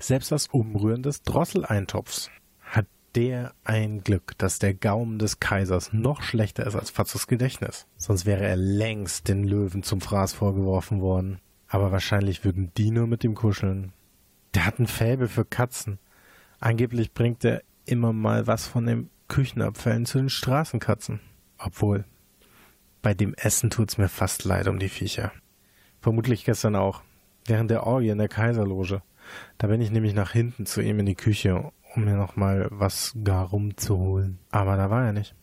Selbst das Umrühren des Drosseleintopfs. Der ein Glück, dass der Gaumen des Kaisers noch schlechter ist als Fatzos Gedächtnis. Sonst wäre er längst den Löwen zum Fraß vorgeworfen worden. Aber wahrscheinlich würden die nur mit ihm kuscheln. Der hat ein Fäbel für Katzen. Angeblich bringt er immer mal was von den Küchenabfällen zu den Straßenkatzen. Obwohl, bei dem Essen tut's mir fast leid um die Viecher. Vermutlich gestern auch, während der Orgie in der Kaiserloge. Da bin ich nämlich nach hinten zu ihm in die Küche, um mir noch mal was garum zu holen. Aber da war er nicht.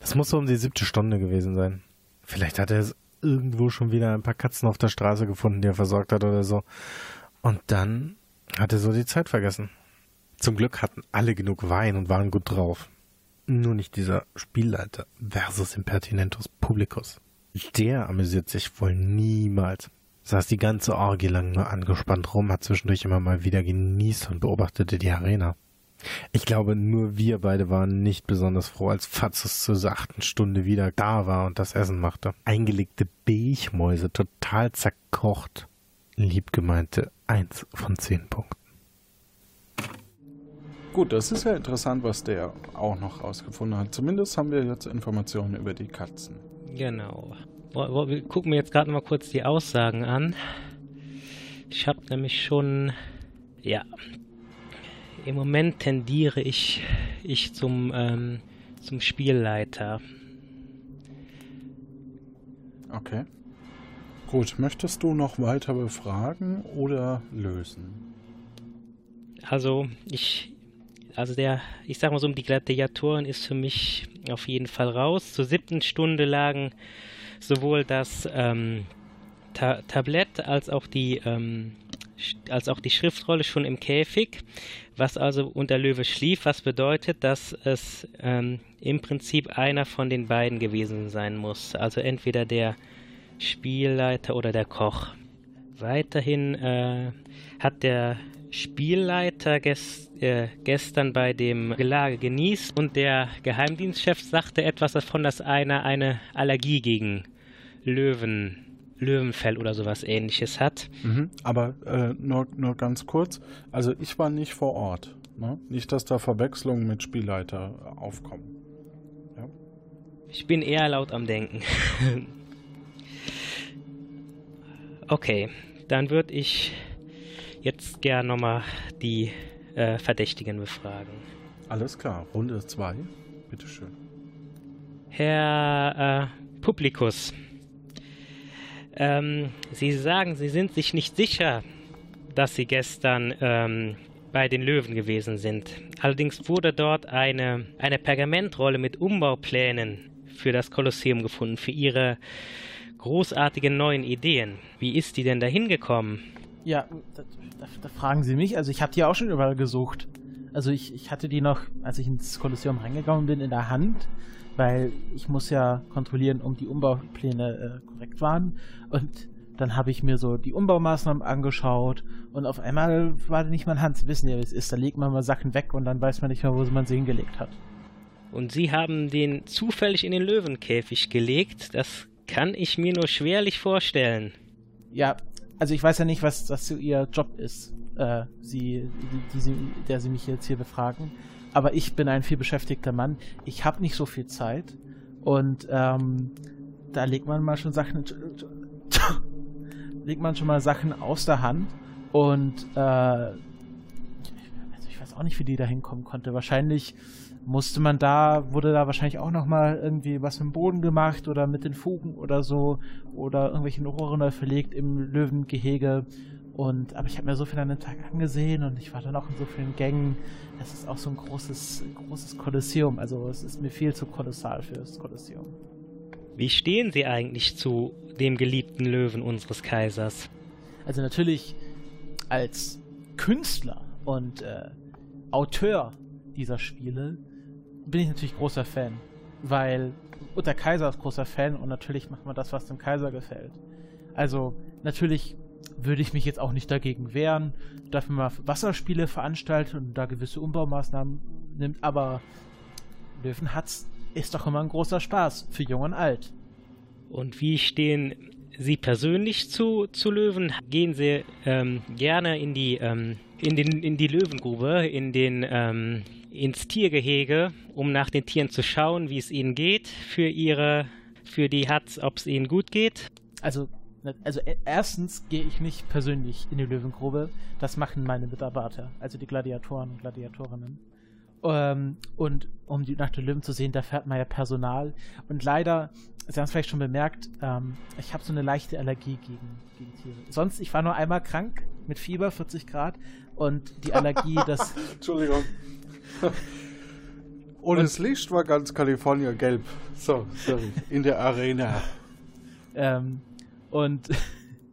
Das muss so um die siebte Stunde gewesen sein. Vielleicht hat er irgendwo schon wieder ein paar Katzen auf der Straße gefunden, die er versorgt hat oder so. Und dann hat er so die Zeit vergessen. Zum Glück hatten alle genug Wein und waren gut drauf. Nur nicht dieser Spielleiter versus Impertinentus Publicus. Der amüsiert sich wohl niemals saß die ganze Orgie lang nur angespannt rum, hat zwischendurch immer mal wieder genießt und beobachtete die Arena. Ich glaube, nur wir beide waren nicht besonders froh, als Fatzes zur achten Stunde wieder da war und das Essen machte. Eingelegte Bechmäuse, total zerkocht. Liebgemeinte eins von zehn Punkten. Gut, das ist ja interessant, was der auch noch rausgefunden hat. Zumindest haben wir jetzt Informationen über die Katzen. Genau. Wir gucken mir jetzt gerade mal kurz die Aussagen an. Ich habe nämlich schon, ja, im Moment tendiere ich, ich zum, ähm, zum Spielleiter. Okay. Gut, möchtest du noch weiter befragen oder lösen? Also, ich, also der, ich sag mal so, die Gladiatoren ist für mich auf jeden Fall raus. Zur siebten Stunde lagen sowohl das ähm, Ta Tablett als auch die ähm, als auch die Schriftrolle schon im Käfig, was also unter Löwe schlief, was bedeutet, dass es ähm, im Prinzip einer von den beiden gewesen sein muss. Also entweder der Spielleiter oder der Koch. Weiterhin äh, hat der Spielleiter gest, äh, gestern bei dem Gelage genießt und der Geheimdienstchef sagte etwas davon, dass einer eine Allergie gegen Löwen, Löwenfell oder sowas ähnliches hat. Mhm, aber äh, nur, nur ganz kurz, also ich war nicht vor Ort. Ne? Nicht, dass da Verwechslungen mit Spielleiter aufkommen. Ja? Ich bin eher laut am Denken. *laughs* okay, dann würde ich jetzt gern nochmal die äh, Verdächtigen befragen. Alles klar, Runde 2, bitteschön. Herr äh, Publikus, ähm, Sie sagen, Sie sind sich nicht sicher, dass Sie gestern ähm, bei den Löwen gewesen sind. Allerdings wurde dort eine, eine Pergamentrolle mit Umbauplänen für das Kolosseum gefunden, für Ihre großartigen neuen Ideen. Wie ist die denn da hingekommen? Ja, da, da, da, fragen Sie mich. Also ich habe die auch schon überall gesucht. Also ich, ich hatte die noch, als ich ins Kolosseum reingegangen bin, in der Hand weil ich muss ja kontrollieren, ob die Umbaupläne äh, korrekt waren. Und dann habe ich mir so die Umbaumaßnahmen angeschaut und auf einmal war nicht mein Hand. Sie wissen ja, wie es ist. Da legt man mal Sachen weg und dann weiß man nicht mehr, wo man sie hingelegt hat. Und Sie haben den zufällig in den Löwenkäfig gelegt. Das kann ich mir nur schwerlich vorstellen. Ja, also ich weiß ja nicht, was das Ihr Job ist, äh, Sie, die, die, die, der Sie mich jetzt hier befragen aber ich bin ein viel beschäftigter Mann. Ich habe nicht so viel Zeit und ähm, da legt man mal schon Sachen, *coughs* legt man schon mal Sachen aus der Hand und äh, also ich weiß auch nicht, wie die da hinkommen konnte. Wahrscheinlich musste man da, wurde da wahrscheinlich auch nochmal irgendwie was mit dem Boden gemacht oder mit den Fugen oder so oder irgendwelche Rohre neu verlegt im Löwengehege und, aber ich habe mir so viel an den Tag angesehen und ich war dann auch in so vielen Gängen. Das ist auch so ein großes, großes Kolosseum. Also es ist mir viel zu kolossal für das Kolosseum. Wie stehen Sie eigentlich zu dem geliebten Löwen unseres Kaisers? Also natürlich als Künstler und äh, Auteur dieser Spiele bin ich natürlich großer Fan, weil und der Kaiser ist großer Fan und natürlich macht man das, was dem Kaiser gefällt. Also natürlich würde ich mich jetzt auch nicht dagegen wehren, dass man Wasserspiele veranstaltet und da gewisse Umbaumaßnahmen nimmt, aber Löwenhatz ist doch immer ein großer Spaß für Jung und Alt. Und wie stehen Sie persönlich zu, zu Löwen? Gehen Sie ähm, gerne in die, ähm, in, den, in die Löwengrube, in den, ähm, ins Tiergehege, um nach den Tieren zu schauen, wie es ihnen geht, für ihre, für die Hatz, ob es ihnen gut geht? Also also e, erstens gehe ich nicht persönlich in die Löwengrube. Das machen meine Mitarbeiter, also die Gladiatoren und Gladiatorinnen. Ähm, und um die Nacht der Löwen zu sehen, da fährt man ja Personal. Und leider, Sie haben es vielleicht schon bemerkt, ähm, ich habe so eine leichte Allergie gegen, gegen Tiere. Sonst, ich war nur einmal krank mit Fieber, 40 Grad. Und die Allergie, *laughs* das. Entschuldigung. *laughs* Und, und das Licht war ganz Kalifornien gelb. So, sorry. In der Arena. Ähm, und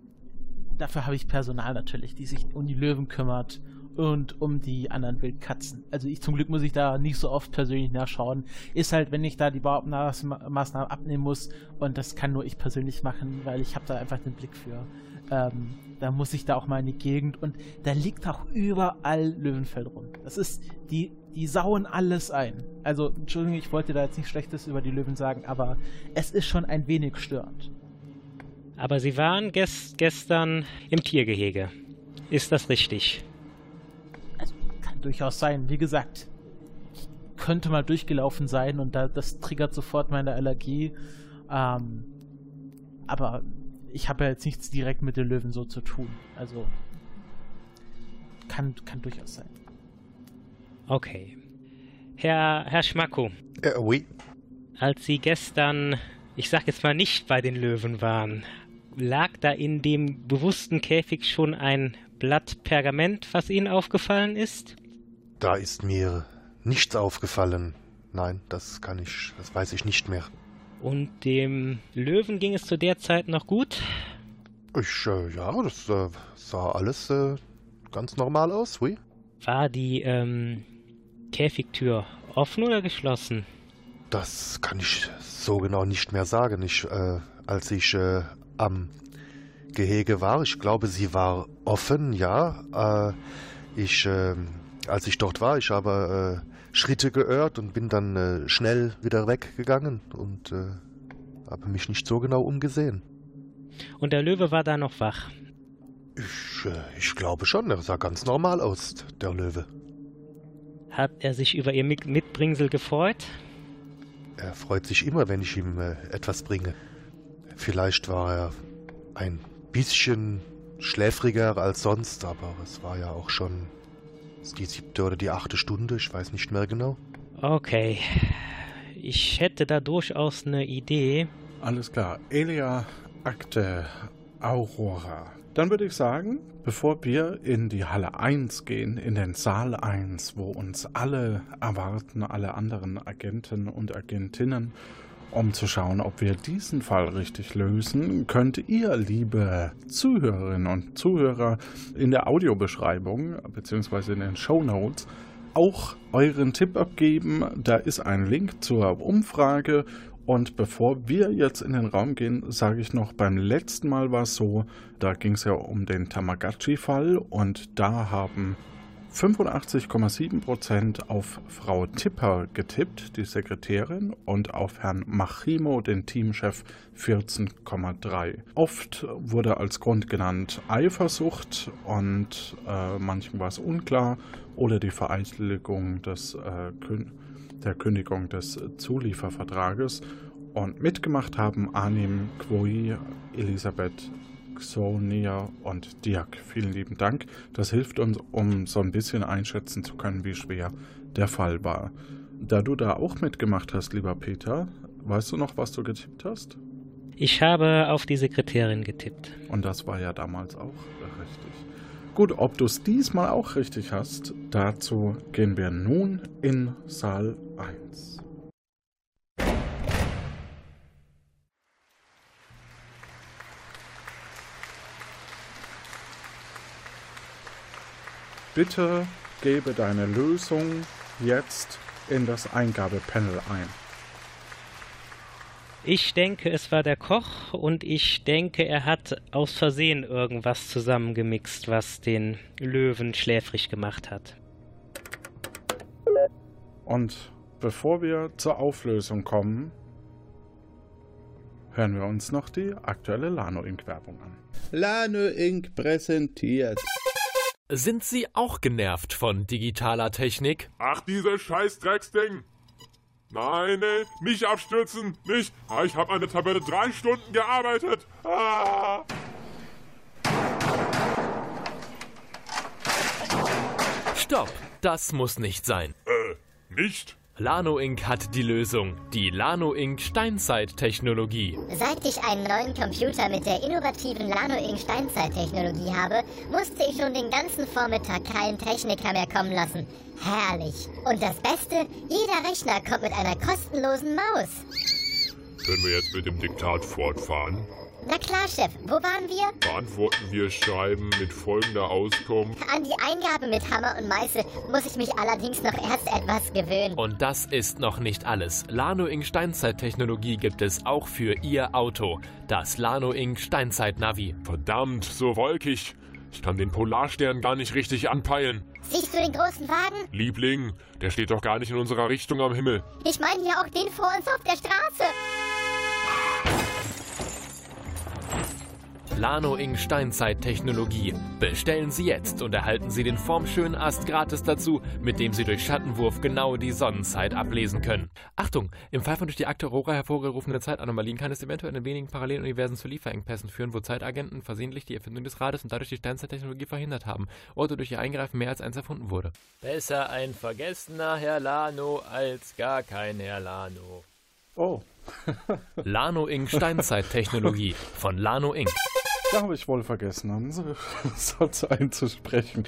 *laughs* dafür habe ich Personal natürlich, die sich um die Löwen kümmert und um die anderen Wildkatzen. Also ich zum Glück muss ich da nicht so oft persönlich nachschauen. Ist halt, wenn ich da die Baumaßnahmen abnehmen muss und das kann nur ich persönlich machen, weil ich habe da einfach den Blick für. Ähm, da muss ich da auch mal in die Gegend und da liegt auch überall Löwenfell rum. Das ist, die, die sauen alles ein. Also, Entschuldigung, ich wollte da jetzt nichts Schlechtes über die Löwen sagen, aber es ist schon ein wenig störend. Aber Sie waren ges gestern im Tiergehege. Ist das richtig? Also, kann durchaus sein. Wie gesagt, ich könnte mal durchgelaufen sein und da, das triggert sofort meine Allergie. Ähm, aber ich habe ja jetzt nichts direkt mit den Löwen so zu tun. Also kann, kann durchaus sein. Okay. Herr, Herr Schmacko. Äh, oui. Als Sie gestern, ich sag jetzt mal nicht bei den Löwen waren, lag da in dem bewussten Käfig schon ein Blatt Pergament, was Ihnen aufgefallen ist? Da ist mir nichts aufgefallen. Nein, das kann ich, das weiß ich nicht mehr. Und dem Löwen ging es zu der Zeit noch gut? Ich, äh, ja, das äh, sah alles äh, ganz normal aus, oui. War die ähm, Käfigtür offen oder geschlossen? Das kann ich so genau nicht mehr sagen. Ich, äh, als ich äh, am Gehege war. Ich glaube, sie war offen, ja. Äh, ich, äh, als ich dort war, ich habe äh, Schritte geirrt und bin dann äh, schnell wieder weggegangen und äh, habe mich nicht so genau umgesehen. Und der Löwe war da noch wach? Ich, äh, ich glaube schon, er sah ganz normal aus, der Löwe. Hat er sich über ihr Mitbringsel gefreut? Er freut sich immer, wenn ich ihm etwas bringe. Vielleicht war er ein bisschen schläfriger als sonst, aber es war ja auch schon die siebte oder die achte Stunde, ich weiß nicht mehr genau. Okay. Ich hätte da durchaus eine Idee. Alles klar. Elia, Akte, Aurora. Dann würde ich sagen, bevor wir in die Halle 1 gehen, in den Saal 1, wo uns alle erwarten, alle anderen Agenten und Agentinnen, um zu schauen, ob wir diesen Fall richtig lösen, könnt ihr, liebe Zuhörerinnen und Zuhörer, in der Audiobeschreibung bzw. in den Show Notes auch euren Tipp abgeben. Da ist ein Link zur Umfrage. Und bevor wir jetzt in den Raum gehen, sage ich noch, beim letzten Mal war es so, da ging es ja um den Tamagotchi-Fall und da haben 85,7% auf Frau Tipper getippt, die Sekretärin, und auf Herrn Machimo, den Teamchef, 14,3. Oft wurde als Grund genannt Eifersucht und äh, manchen war es unklar oder die Vereitligung des, äh, der Kündigung des Zuliefervertrages. Und mitgemacht haben Anim Quoi, Elisabeth Xonia und Dirk. Vielen lieben Dank. Das hilft uns, um so ein bisschen einschätzen zu können, wie schwer der Fall war. Da du da auch mitgemacht hast, lieber Peter, weißt du noch, was du getippt hast? Ich habe auf die Sekretärin getippt. Und das war ja damals auch richtig. Gut, ob du es diesmal auch richtig hast, dazu gehen wir nun in Saal 1. Bitte gebe deine Lösung jetzt in das Eingabepanel ein. Ich denke, es war der Koch und ich denke, er hat aus Versehen irgendwas zusammengemixt, was den Löwen schläfrig gemacht hat. Und bevor wir zur Auflösung kommen, hören wir uns noch die aktuelle Lano Inc. Werbung an. Lano Inc. präsentiert. Sind Sie auch genervt von digitaler Technik? Ach, dieses scheiß Drecksding! Nein, nee, nicht abstürzen, nicht. Ah, ich habe an der Tabelle drei Stunden gearbeitet. Ah. Stopp, das muss nicht sein. Äh, nicht? Lano Inc. hat die Lösung. Die Lano Inc. Steinzeit-Technologie. Seit ich einen neuen Computer mit der innovativen Lano Inc. Steinzeit-Technologie habe, musste ich schon den ganzen Vormittag keinen Techniker mehr kommen lassen. Herrlich. Und das Beste, jeder Rechner kommt mit einer kostenlosen Maus. Können wir jetzt mit dem Diktat fortfahren? Na klar, Chef. Wo waren wir? Beantworten wir Schreiben mit folgender Auskunft. An die Eingabe mit Hammer und Meißel muss ich mich allerdings noch erst etwas gewöhnen. Und das ist noch nicht alles. Lano Inc. Steinzeit-Technologie gibt es auch für Ihr Auto. Das Lano Inc. Steinzeit-Navi. Verdammt, so wolkig. Ich kann den Polarstern gar nicht richtig anpeilen. Siehst du den großen Wagen? Liebling, der steht doch gar nicht in unserer Richtung am Himmel. Ich meine ja auch den vor uns auf der Straße. Lano Inc. Steinzeit-Technologie. Bestellen Sie jetzt und erhalten Sie den formschönen Ast gratis dazu, mit dem Sie durch Schattenwurf genau die Sonnenzeit ablesen können. Achtung! Im Fall von durch die Akte Aurora hervorgerufenen Zeitanomalien kann es eventuell in wenigen Paralleluniversen zu Lieferengpässen führen, wo Zeitagenten versehentlich die Erfindung des Rades und dadurch die Steinzeit-Technologie verhindert haben oder durch ihr Eingreifen mehr als eins erfunden wurde. Besser ein vergessener Herr Lano als gar kein Herr Lano. Oh. *laughs* Lano Inc. Steinzeit-Technologie von Lano Inc. Da habe ich wohl vergessen, einen Satz *laughs* einzusprechen.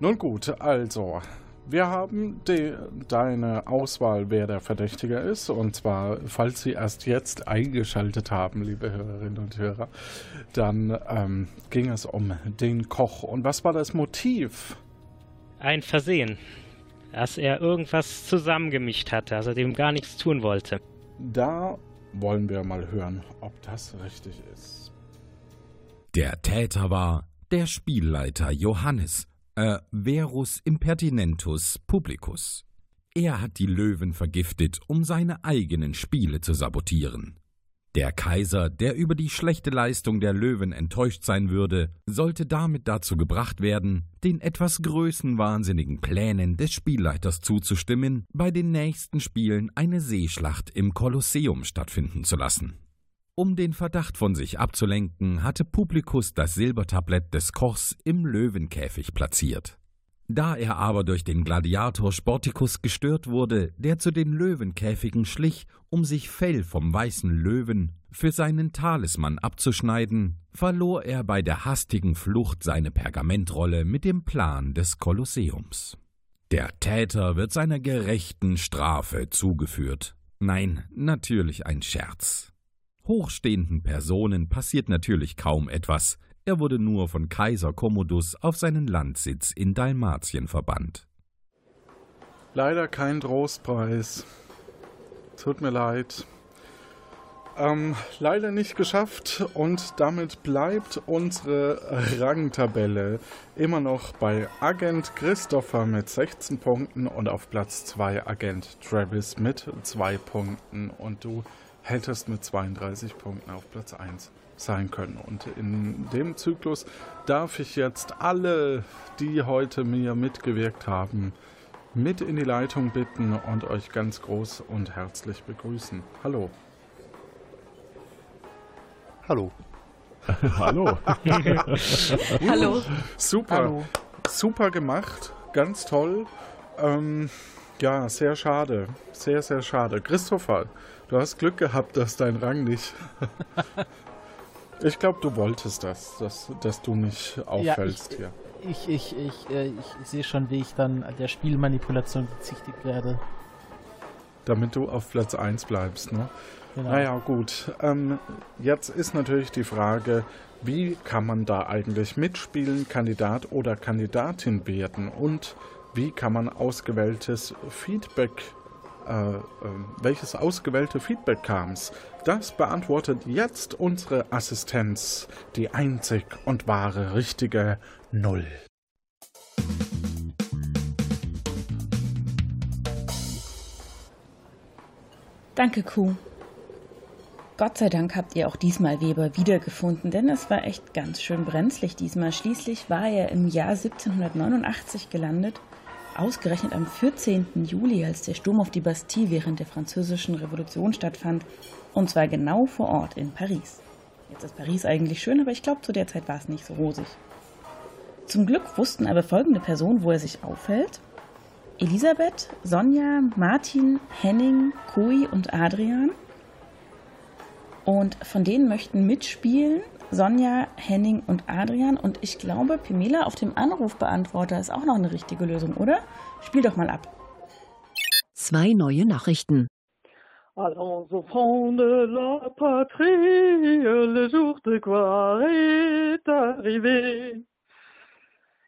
Nun gut, also, wir haben die, deine Auswahl, wer der Verdächtige ist. Und zwar, falls Sie erst jetzt eingeschaltet haben, liebe Hörerinnen und Hörer, dann ähm, ging es um den Koch. Und was war das Motiv? Ein Versehen. Dass er irgendwas zusammengemischt hatte, also dem gar nichts tun wollte. Da wollen wir mal hören, ob das richtig ist. Der Täter war der Spielleiter Johannes, äh, Verus Impertinentus Publicus. Er hat die Löwen vergiftet, um seine eigenen Spiele zu sabotieren. Der Kaiser, der über die schlechte Leistung der Löwen enttäuscht sein würde, sollte damit dazu gebracht werden, den etwas größenwahnsinnigen Plänen des Spielleiters zuzustimmen, bei den nächsten Spielen eine Seeschlacht im Kolosseum stattfinden zu lassen. Um den Verdacht von sich abzulenken, hatte Publikus das Silbertablett des Kochs im Löwenkäfig platziert. Da er aber durch den Gladiator Sporticus gestört wurde, der zu den Löwenkäfigen schlich, um sich Fell vom weißen Löwen für seinen Talisman abzuschneiden, verlor er bei der hastigen Flucht seine Pergamentrolle mit dem Plan des Kolosseums. Der Täter wird seiner gerechten Strafe zugeführt. Nein, natürlich ein Scherz. Hochstehenden Personen passiert natürlich kaum etwas, er wurde nur von Kaiser Commodus auf seinen Landsitz in Dalmatien verbannt. Leider kein Trostpreis. Tut mir leid. Ähm, leider nicht geschafft und damit bleibt unsere Rangtabelle immer noch bei Agent Christopher mit 16 Punkten und auf Platz 2 Agent Travis mit 2 Punkten und du hättest mit 32 Punkten auf Platz 1 sein können. Und in dem Zyklus darf ich jetzt alle, die heute mir mitgewirkt haben, mit in die Leitung bitten und euch ganz groß und herzlich begrüßen. Hallo. Hallo. *laughs* Hallo. *laughs* Hallo. Super. Hallo. Super gemacht. Ganz toll. Ähm, ja, sehr schade. Sehr, sehr schade. Christopher, Du hast Glück gehabt, dass dein Rang nicht. ich glaube, du wolltest das, dass, dass du nicht auffällst ja, hier. Ich, ich, ich, äh, ich sehe schon, wie ich dann der Spielmanipulation bezichtigt werde. Damit du auf Platz 1 bleibst, ne? Genau. Naja, gut. Ähm, jetzt ist natürlich die Frage, Wie kann man da eigentlich mitspielen, Kandidat oder Kandidatin werden? Und wie kann man ausgewähltes Feedback, äh, äh, welches ausgewählte Feedback kam? Das beantwortet jetzt unsere Assistenz, die einzig und wahre richtige Null. Danke, Kuh. Gott sei Dank habt ihr auch diesmal Weber wiedergefunden, denn es war echt ganz schön brenzlig diesmal. Schließlich war er im Jahr 1789 gelandet, ausgerechnet am 14. Juli, als der Sturm auf die Bastille während der Französischen Revolution stattfand, und zwar genau vor Ort in Paris. Jetzt ist Paris eigentlich schön, aber ich glaube, zu der Zeit war es nicht so rosig. Zum Glück wussten aber folgende Personen, wo er sich aufhält. Elisabeth, Sonja, Martin, Henning, Koi und Adrian – und von denen möchten mitspielen Sonja, Henning und Adrian. Und ich glaube, Pimela auf dem Anrufbeantworter ist auch noch eine richtige Lösung, oder? Spiel doch mal ab. Zwei neue Nachrichten. Allons au fond de la patrie, le jour de gloire est arrivé.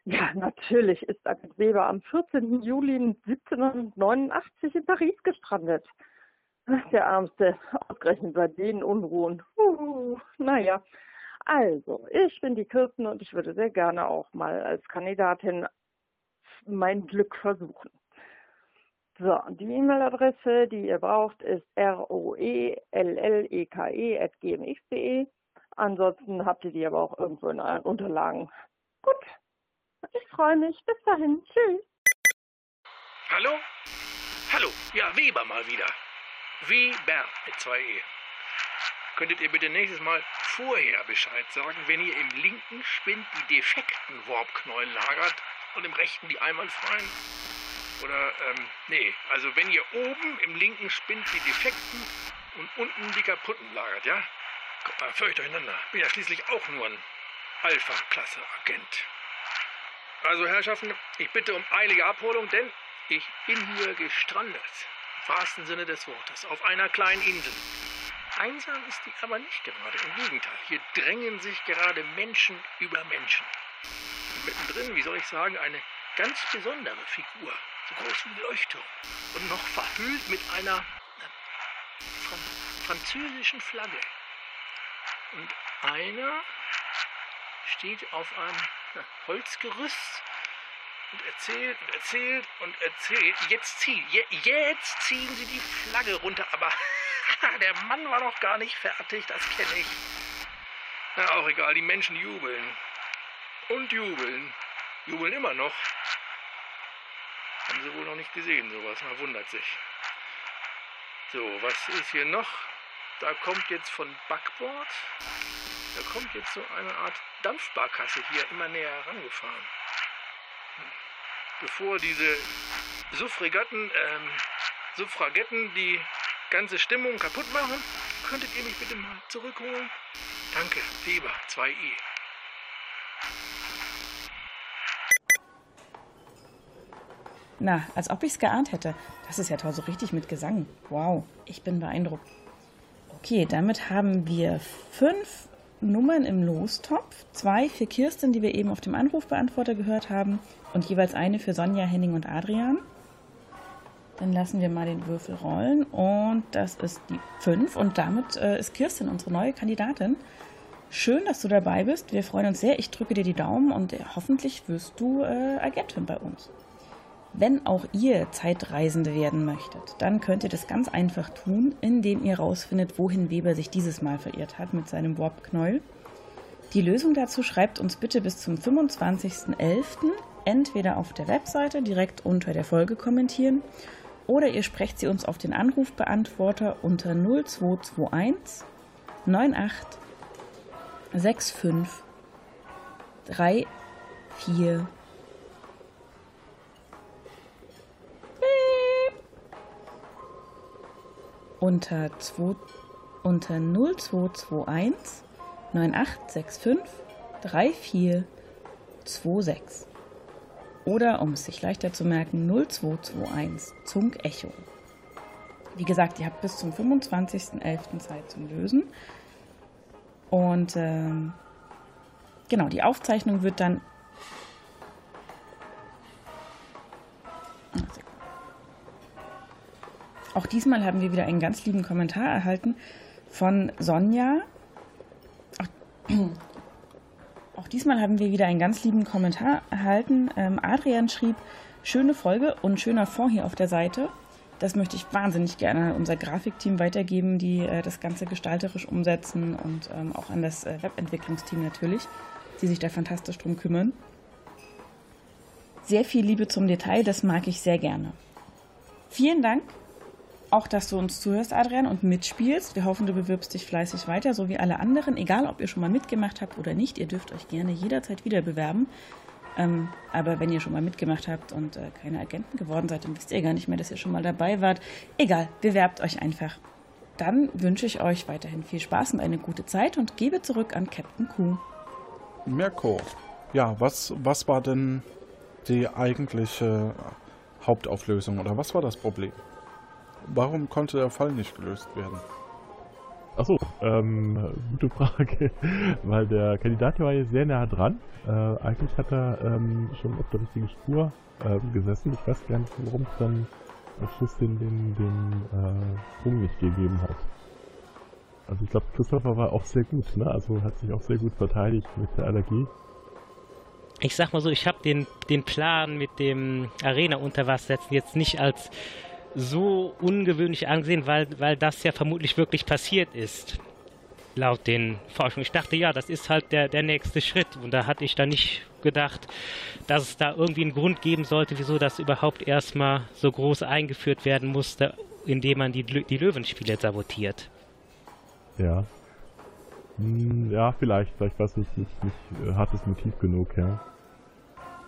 Ja, natürlich ist Agnes Weber am 14. Juli 1789 in Paris gestrandet. Der Ärmste, ausgerechnet bei den Unruhen. Uh, naja, also, ich bin die Kirsten und ich würde sehr gerne auch mal als Kandidatin mein Glück versuchen. So, die E-Mail-Adresse, die ihr braucht, ist roelllleke.gmx.de. Ansonsten habt ihr die aber auch irgendwo in euren Unterlagen. Gut, ich freue mich. Bis dahin. Tschüss. Hallo? Hallo, ja, Weber mal wieder. Weber mit zwei E. Könntet ihr bitte nächstes Mal vorher Bescheid sagen, wenn ihr im linken Spind die defekten Warpknäuel lagert und im rechten die einwandfreien? Oder, ähm, nee, also wenn ihr oben im linken Spind die defekten und unten die kaputten lagert, ja? Kommt mal völlig durcheinander. Bin ja schließlich auch nur ein Alpha-Klasse-Agent. Also, Herrschaften, ich bitte um eilige Abholung, denn ich bin hier gestrandet wahrsten Sinne des Wortes, auf einer kleinen Insel. Einsam ist die aber nicht gerade, im Gegenteil. Hier drängen sich gerade Menschen über Menschen. Und mittendrin, wie soll ich sagen, eine ganz besondere Figur, so groß wie ein Leuchtturm und noch verhüllt mit einer na, französischen Flagge. Und einer steht auf einem Holzgerüst und erzählt und erzählt und erzählt. Jetzt ziehen, je, jetzt ziehen sie die Flagge runter, aber *laughs* *laughs* der Mann war noch gar nicht fertig, das kenne ich. Na, auch egal, die Menschen jubeln. Und jubeln. Jubeln immer noch. Haben sie wohl noch nicht gesehen, sowas. Man wundert sich. So, was ist hier noch? Da kommt jetzt von Backbord, da kommt jetzt so eine Art Dampfbarkasse hier immer näher herangefahren bevor diese Suffragetten, ähm, Suffragetten die ganze Stimmung kaputt machen, könntet ihr mich bitte mal zurückholen? Danke, Weber, 2i. Na, als ob ich es geahnt hätte. Das ist ja toll, so richtig mit Gesang. Wow, ich bin beeindruckt. Okay, damit haben wir fünf Nummern im Lostopf. Zwei für Kirsten, die wir eben auf dem Anrufbeantworter gehört haben. Und jeweils eine für Sonja, Henning und Adrian. Dann lassen wir mal den Würfel rollen. Und das ist die 5. Und damit äh, ist Kirsten unsere neue Kandidatin. Schön, dass du dabei bist. Wir freuen uns sehr. Ich drücke dir die Daumen und äh, hoffentlich wirst du äh, Agentin bei uns. Wenn auch ihr Zeitreisende werden möchtet, dann könnt ihr das ganz einfach tun, indem ihr rausfindet, wohin Weber sich dieses Mal verirrt hat mit seinem Warp-Knäuel. Die Lösung dazu schreibt uns bitte bis zum 25.11. entweder auf der Webseite direkt unter der Folge kommentieren oder ihr sprecht sie uns auf den Anrufbeantworter unter 0221 98 65 34 unter, 2, unter 0221 9865 3426. Oder, um es sich leichter zu merken, 0221 Zunk Echo. Wie gesagt, ihr habt bis zum 25.11. Zeit zum Lösen. Und ähm, genau, die Aufzeichnung wird dann. Auch diesmal haben wir wieder einen ganz lieben Kommentar erhalten von Sonja. Auch diesmal haben wir wieder einen ganz lieben Kommentar erhalten. Ähm, Adrian schrieb, schöne Folge und schöner Fond hier auf der Seite. Das möchte ich wahnsinnig gerne an unser Grafikteam weitergeben, die äh, das Ganze gestalterisch umsetzen und ähm, auch an das äh, Webentwicklungsteam natürlich, die sich da fantastisch drum kümmern. Sehr viel Liebe zum Detail, das mag ich sehr gerne. Vielen Dank auch, dass du uns zuhörst, Adrian, und mitspielst. Wir hoffen, du bewirbst dich fleißig weiter, so wie alle anderen. Egal, ob ihr schon mal mitgemacht habt oder nicht, ihr dürft euch gerne jederzeit wieder bewerben. Ähm, aber wenn ihr schon mal mitgemacht habt und äh, keine Agenten geworden seid, dann wisst ihr gar nicht mehr, dass ihr schon mal dabei wart. Egal, bewerbt euch einfach. Dann wünsche ich euch weiterhin viel Spaß und eine gute Zeit und gebe zurück an Captain Q. Mirko, ja, was, was war denn die eigentliche Hauptauflösung oder was war das Problem? Warum konnte der Fall nicht gelöst werden? Achso, ähm, gute Frage. *laughs* Weil der Kandidat hier war hier sehr nah dran. Äh, eigentlich hat er ähm, schon auf der richtigen Spur ähm, gesessen. Ich weiß gar nicht, warum es dann am Schluss den, den, den äh, Sprung nicht gegeben hat. Also ich glaube, Christopher war auch sehr gut, ne? Also hat sich auch sehr gut verteidigt mit der Allergie. Ich sag mal so, ich habe den, den Plan mit dem Arena unter Wasser setzen jetzt nicht als so ungewöhnlich angesehen, weil, weil das ja vermutlich wirklich passiert ist. Laut den Forschungen. Ich dachte, ja, das ist halt der, der nächste Schritt. Und da hatte ich dann nicht gedacht, dass es da irgendwie einen Grund geben sollte, wieso das überhaupt erstmal so groß eingeführt werden musste, indem man die, die Löwenspiele sabotiert. Ja. Hm, ja, vielleicht. Vielleicht war es nicht, nicht, nicht äh, hartes Motiv genug, ja.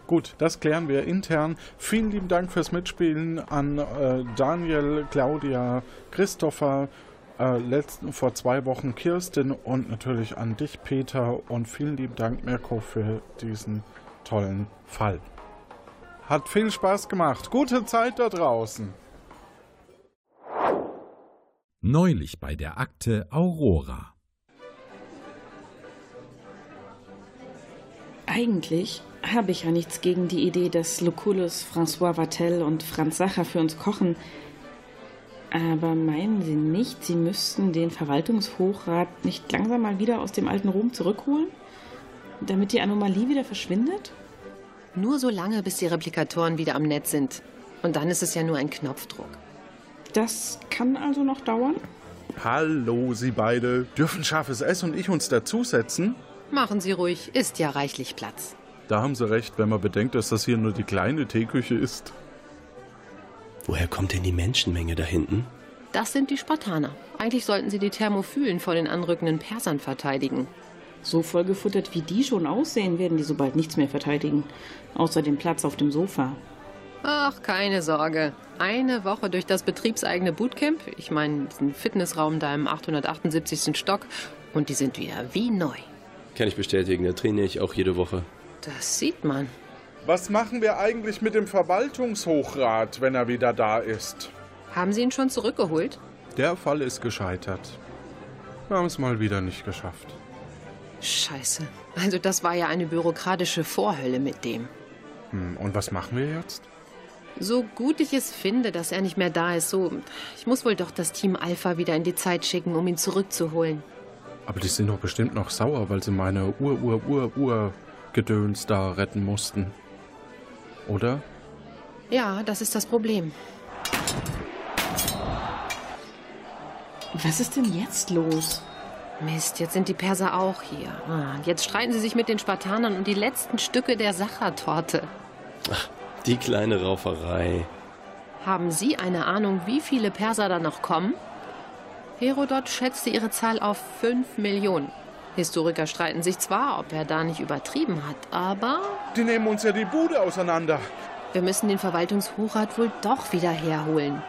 Gut, das klären wir intern. Vielen lieben Dank fürs Mitspielen an äh, Daniel, Claudia, Christopher, äh, letzten, vor zwei Wochen Kirsten und natürlich an dich, Peter. Und vielen lieben Dank, Mirko, für diesen tollen Fall. Hat viel Spaß gemacht. Gute Zeit da draußen. Neulich bei der Akte Aurora. Eigentlich habe ich ja nichts gegen die Idee, dass Lucullus, François Vatel und Franz Sacher für uns kochen. Aber meinen Sie nicht, Sie müssten den Verwaltungshochrat nicht langsam mal wieder aus dem alten Rom zurückholen? Damit die Anomalie wieder verschwindet? Nur so lange, bis die Replikatoren wieder am Netz sind. Und dann ist es ja nur ein Knopfdruck. Das kann also noch dauern? Hallo, Sie beide. Dürfen scharfes S und ich uns dazusetzen? Machen Sie ruhig, ist ja reichlich Platz. Da haben Sie recht, wenn man bedenkt, dass das hier nur die kleine Teeküche ist. Woher kommt denn die Menschenmenge da hinten? Das sind die Spartaner. Eigentlich sollten sie die Thermophylen vor den anrückenden Persern verteidigen. So vollgefuttert wie die schon aussehen, werden die sobald nichts mehr verteidigen. Außer dem Platz auf dem Sofa. Ach, keine Sorge. Eine Woche durch das betriebseigene Bootcamp, ich meine diesen Fitnessraum da im 878. Stock, und die sind wieder wie neu. Kann ich bestätigen, da trainiere ich auch jede Woche. Das sieht man. Was machen wir eigentlich mit dem Verwaltungshochrat, wenn er wieder da ist? Haben Sie ihn schon zurückgeholt? Der Fall ist gescheitert. Wir haben es mal wieder nicht geschafft. Scheiße. Also das war ja eine bürokratische Vorhölle mit dem. Hm, und was machen wir jetzt? So gut ich es finde, dass er nicht mehr da ist, so. Ich muss wohl doch das Team Alpha wieder in die Zeit schicken, um ihn zurückzuholen. Aber die sind doch bestimmt noch sauer, weil sie meine Ur-Ur-Ur-Ur-Gedöns da retten mussten. Oder? Ja, das ist das Problem. Was ist denn jetzt los? Mist, jetzt sind die Perser auch hier. Ah, jetzt streiten sie sich mit den Spartanern um die letzten Stücke der Sachertorte. Ach, die kleine Rauferei. Haben Sie eine Ahnung, wie viele Perser da noch kommen? Herodot schätzte ihre Zahl auf 5 Millionen. Historiker streiten sich zwar, ob er da nicht übertrieben hat, aber. Die nehmen uns ja die Bude auseinander. Wir müssen den Verwaltungshochrat wohl doch wieder herholen.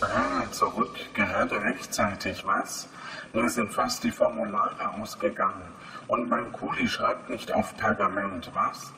Ah, zurück, gerade rechtzeitig, was? Mir sind fast die Formulare ausgegangen. Und mein Kuli schreibt nicht auf Pergament, was?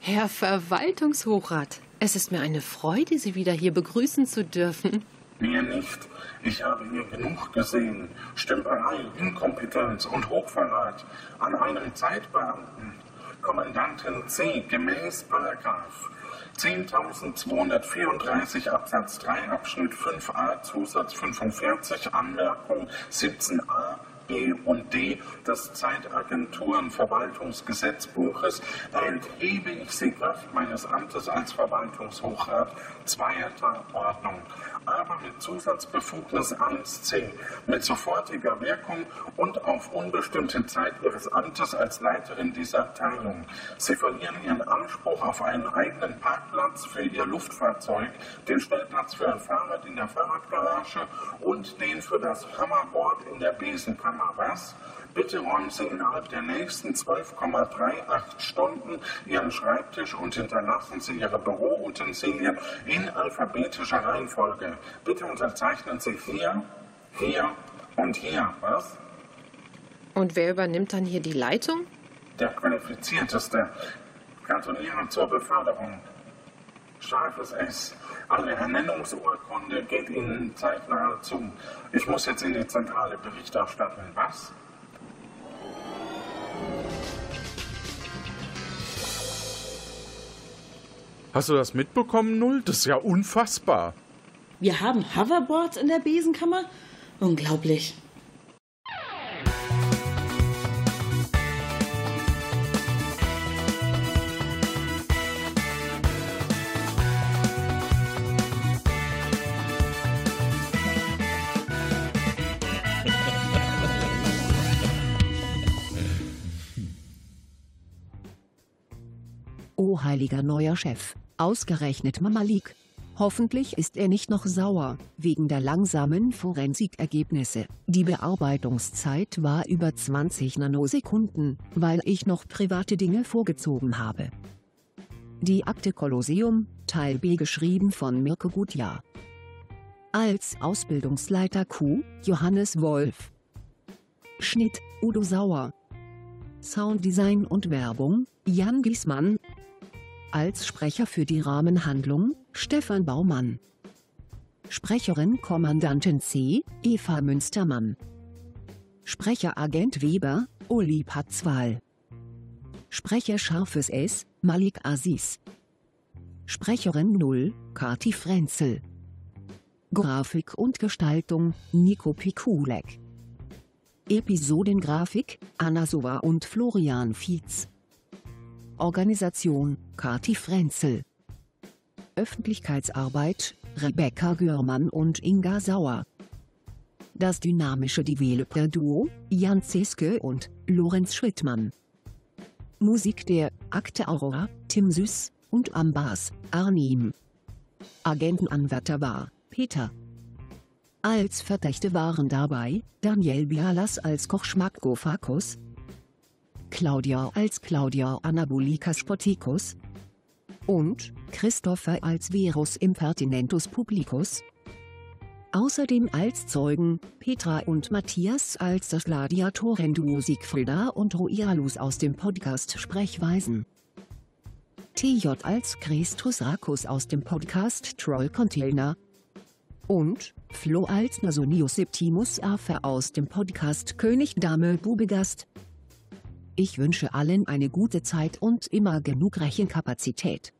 Herr Verwaltungshochrat, es ist mir eine Freude, Sie wieder hier begrüßen zu dürfen. Mir nicht. Ich habe hier genug gesehen. Stümperei, Inkompetenz und Hochverrat an einem Zeitbeamten. Kommandantin C gemäß Paragraph 10.234 Absatz 3 Abschnitt 5a Zusatz 45 Anmerkung 17a B und D des Zeitagenturenverwaltungsgesetzbuches enthebe ich sie Kraft meines Amtes als Verwaltungshochrat zweiter Ordnung aber mit Zusatzbefugnis 1c, mit sofortiger Wirkung und auf unbestimmte Zeit ihres Amtes als Leiterin dieser Abteilung. Sie verlieren ihren Anspruch auf einen eigenen Parkplatz für ihr Luftfahrzeug, den Stellplatz für ein Fahrrad in der Fahrradgarage und den für das Hammerboard in der Besenkammer. Was? Bitte räumen Sie innerhalb der nächsten 12,38 Stunden Ihren Schreibtisch und hinterlassen Sie Ihre Büroutensilien in alphabetischer Reihenfolge. Bitte unterzeichnen Sie hier, hier und hier. Was? Und wer übernimmt dann hier die Leitung? Der qualifizierteste. Gratuliere zur Beförderung. Scharfes S. Alle Ernennungsurkunde geht Ihnen zeitnah zu. Ich muss jetzt in die zentrale Bericht erstatten. Was? Hast du das mitbekommen, Null? Das ist ja unfassbar. Wir haben Hoverboards in der Besenkammer? Unglaublich. Heiliger neuer Chef, ausgerechnet Mamalik. Hoffentlich ist er nicht noch sauer, wegen der langsamen Forensikergebnisse. Die Bearbeitungszeit war über 20 Nanosekunden, weil ich noch private Dinge vorgezogen habe. Die Akte Kolosseum, Teil B geschrieben von Mirko Gutjahr. Als Ausbildungsleiter Q, Johannes Wolf. Schnitt, Udo Sauer. Sounddesign und Werbung, Jan Giesmann. Als Sprecher für die Rahmenhandlung, Stefan Baumann. Sprecherin Kommandantin C, Eva Münstermann. Sprecher Agent Weber, Uli Patzwal. Sprecher Scharfes S, Malik Aziz. Sprecherin 0, Kati Frenzel. Grafik und Gestaltung, Nico Pikulek. Episodengrafik, Anna Sova und Florian Fietz. Organisation, Kati Frenzel. Öffentlichkeitsarbeit, Rebecca Görmann und Inga Sauer. Das dynamische Developer-Duo, Jan Zeske und Lorenz Schrittmann. Musik der Akte Aurora, Tim Süß und am Bass, Arnim. Agentenanwärter war Peter. Als Verdächte waren dabei Daniel Bialas als Koch Schmackgofakus, Claudia als Claudia Anabolikas Spoticus und Christopher als Verus Impertinentus Publicus. Außerdem als Zeugen Petra und Matthias als das Gladiatorenduo Siegfrieda und Roialus aus dem Podcast Sprechweisen. TJ als Christus Rakus aus dem Podcast Troll Container. Und Flo als Nasonius Septimus Afer aus dem Podcast König Dame Bubegast. Ich wünsche allen eine gute Zeit und immer genug Rechenkapazität.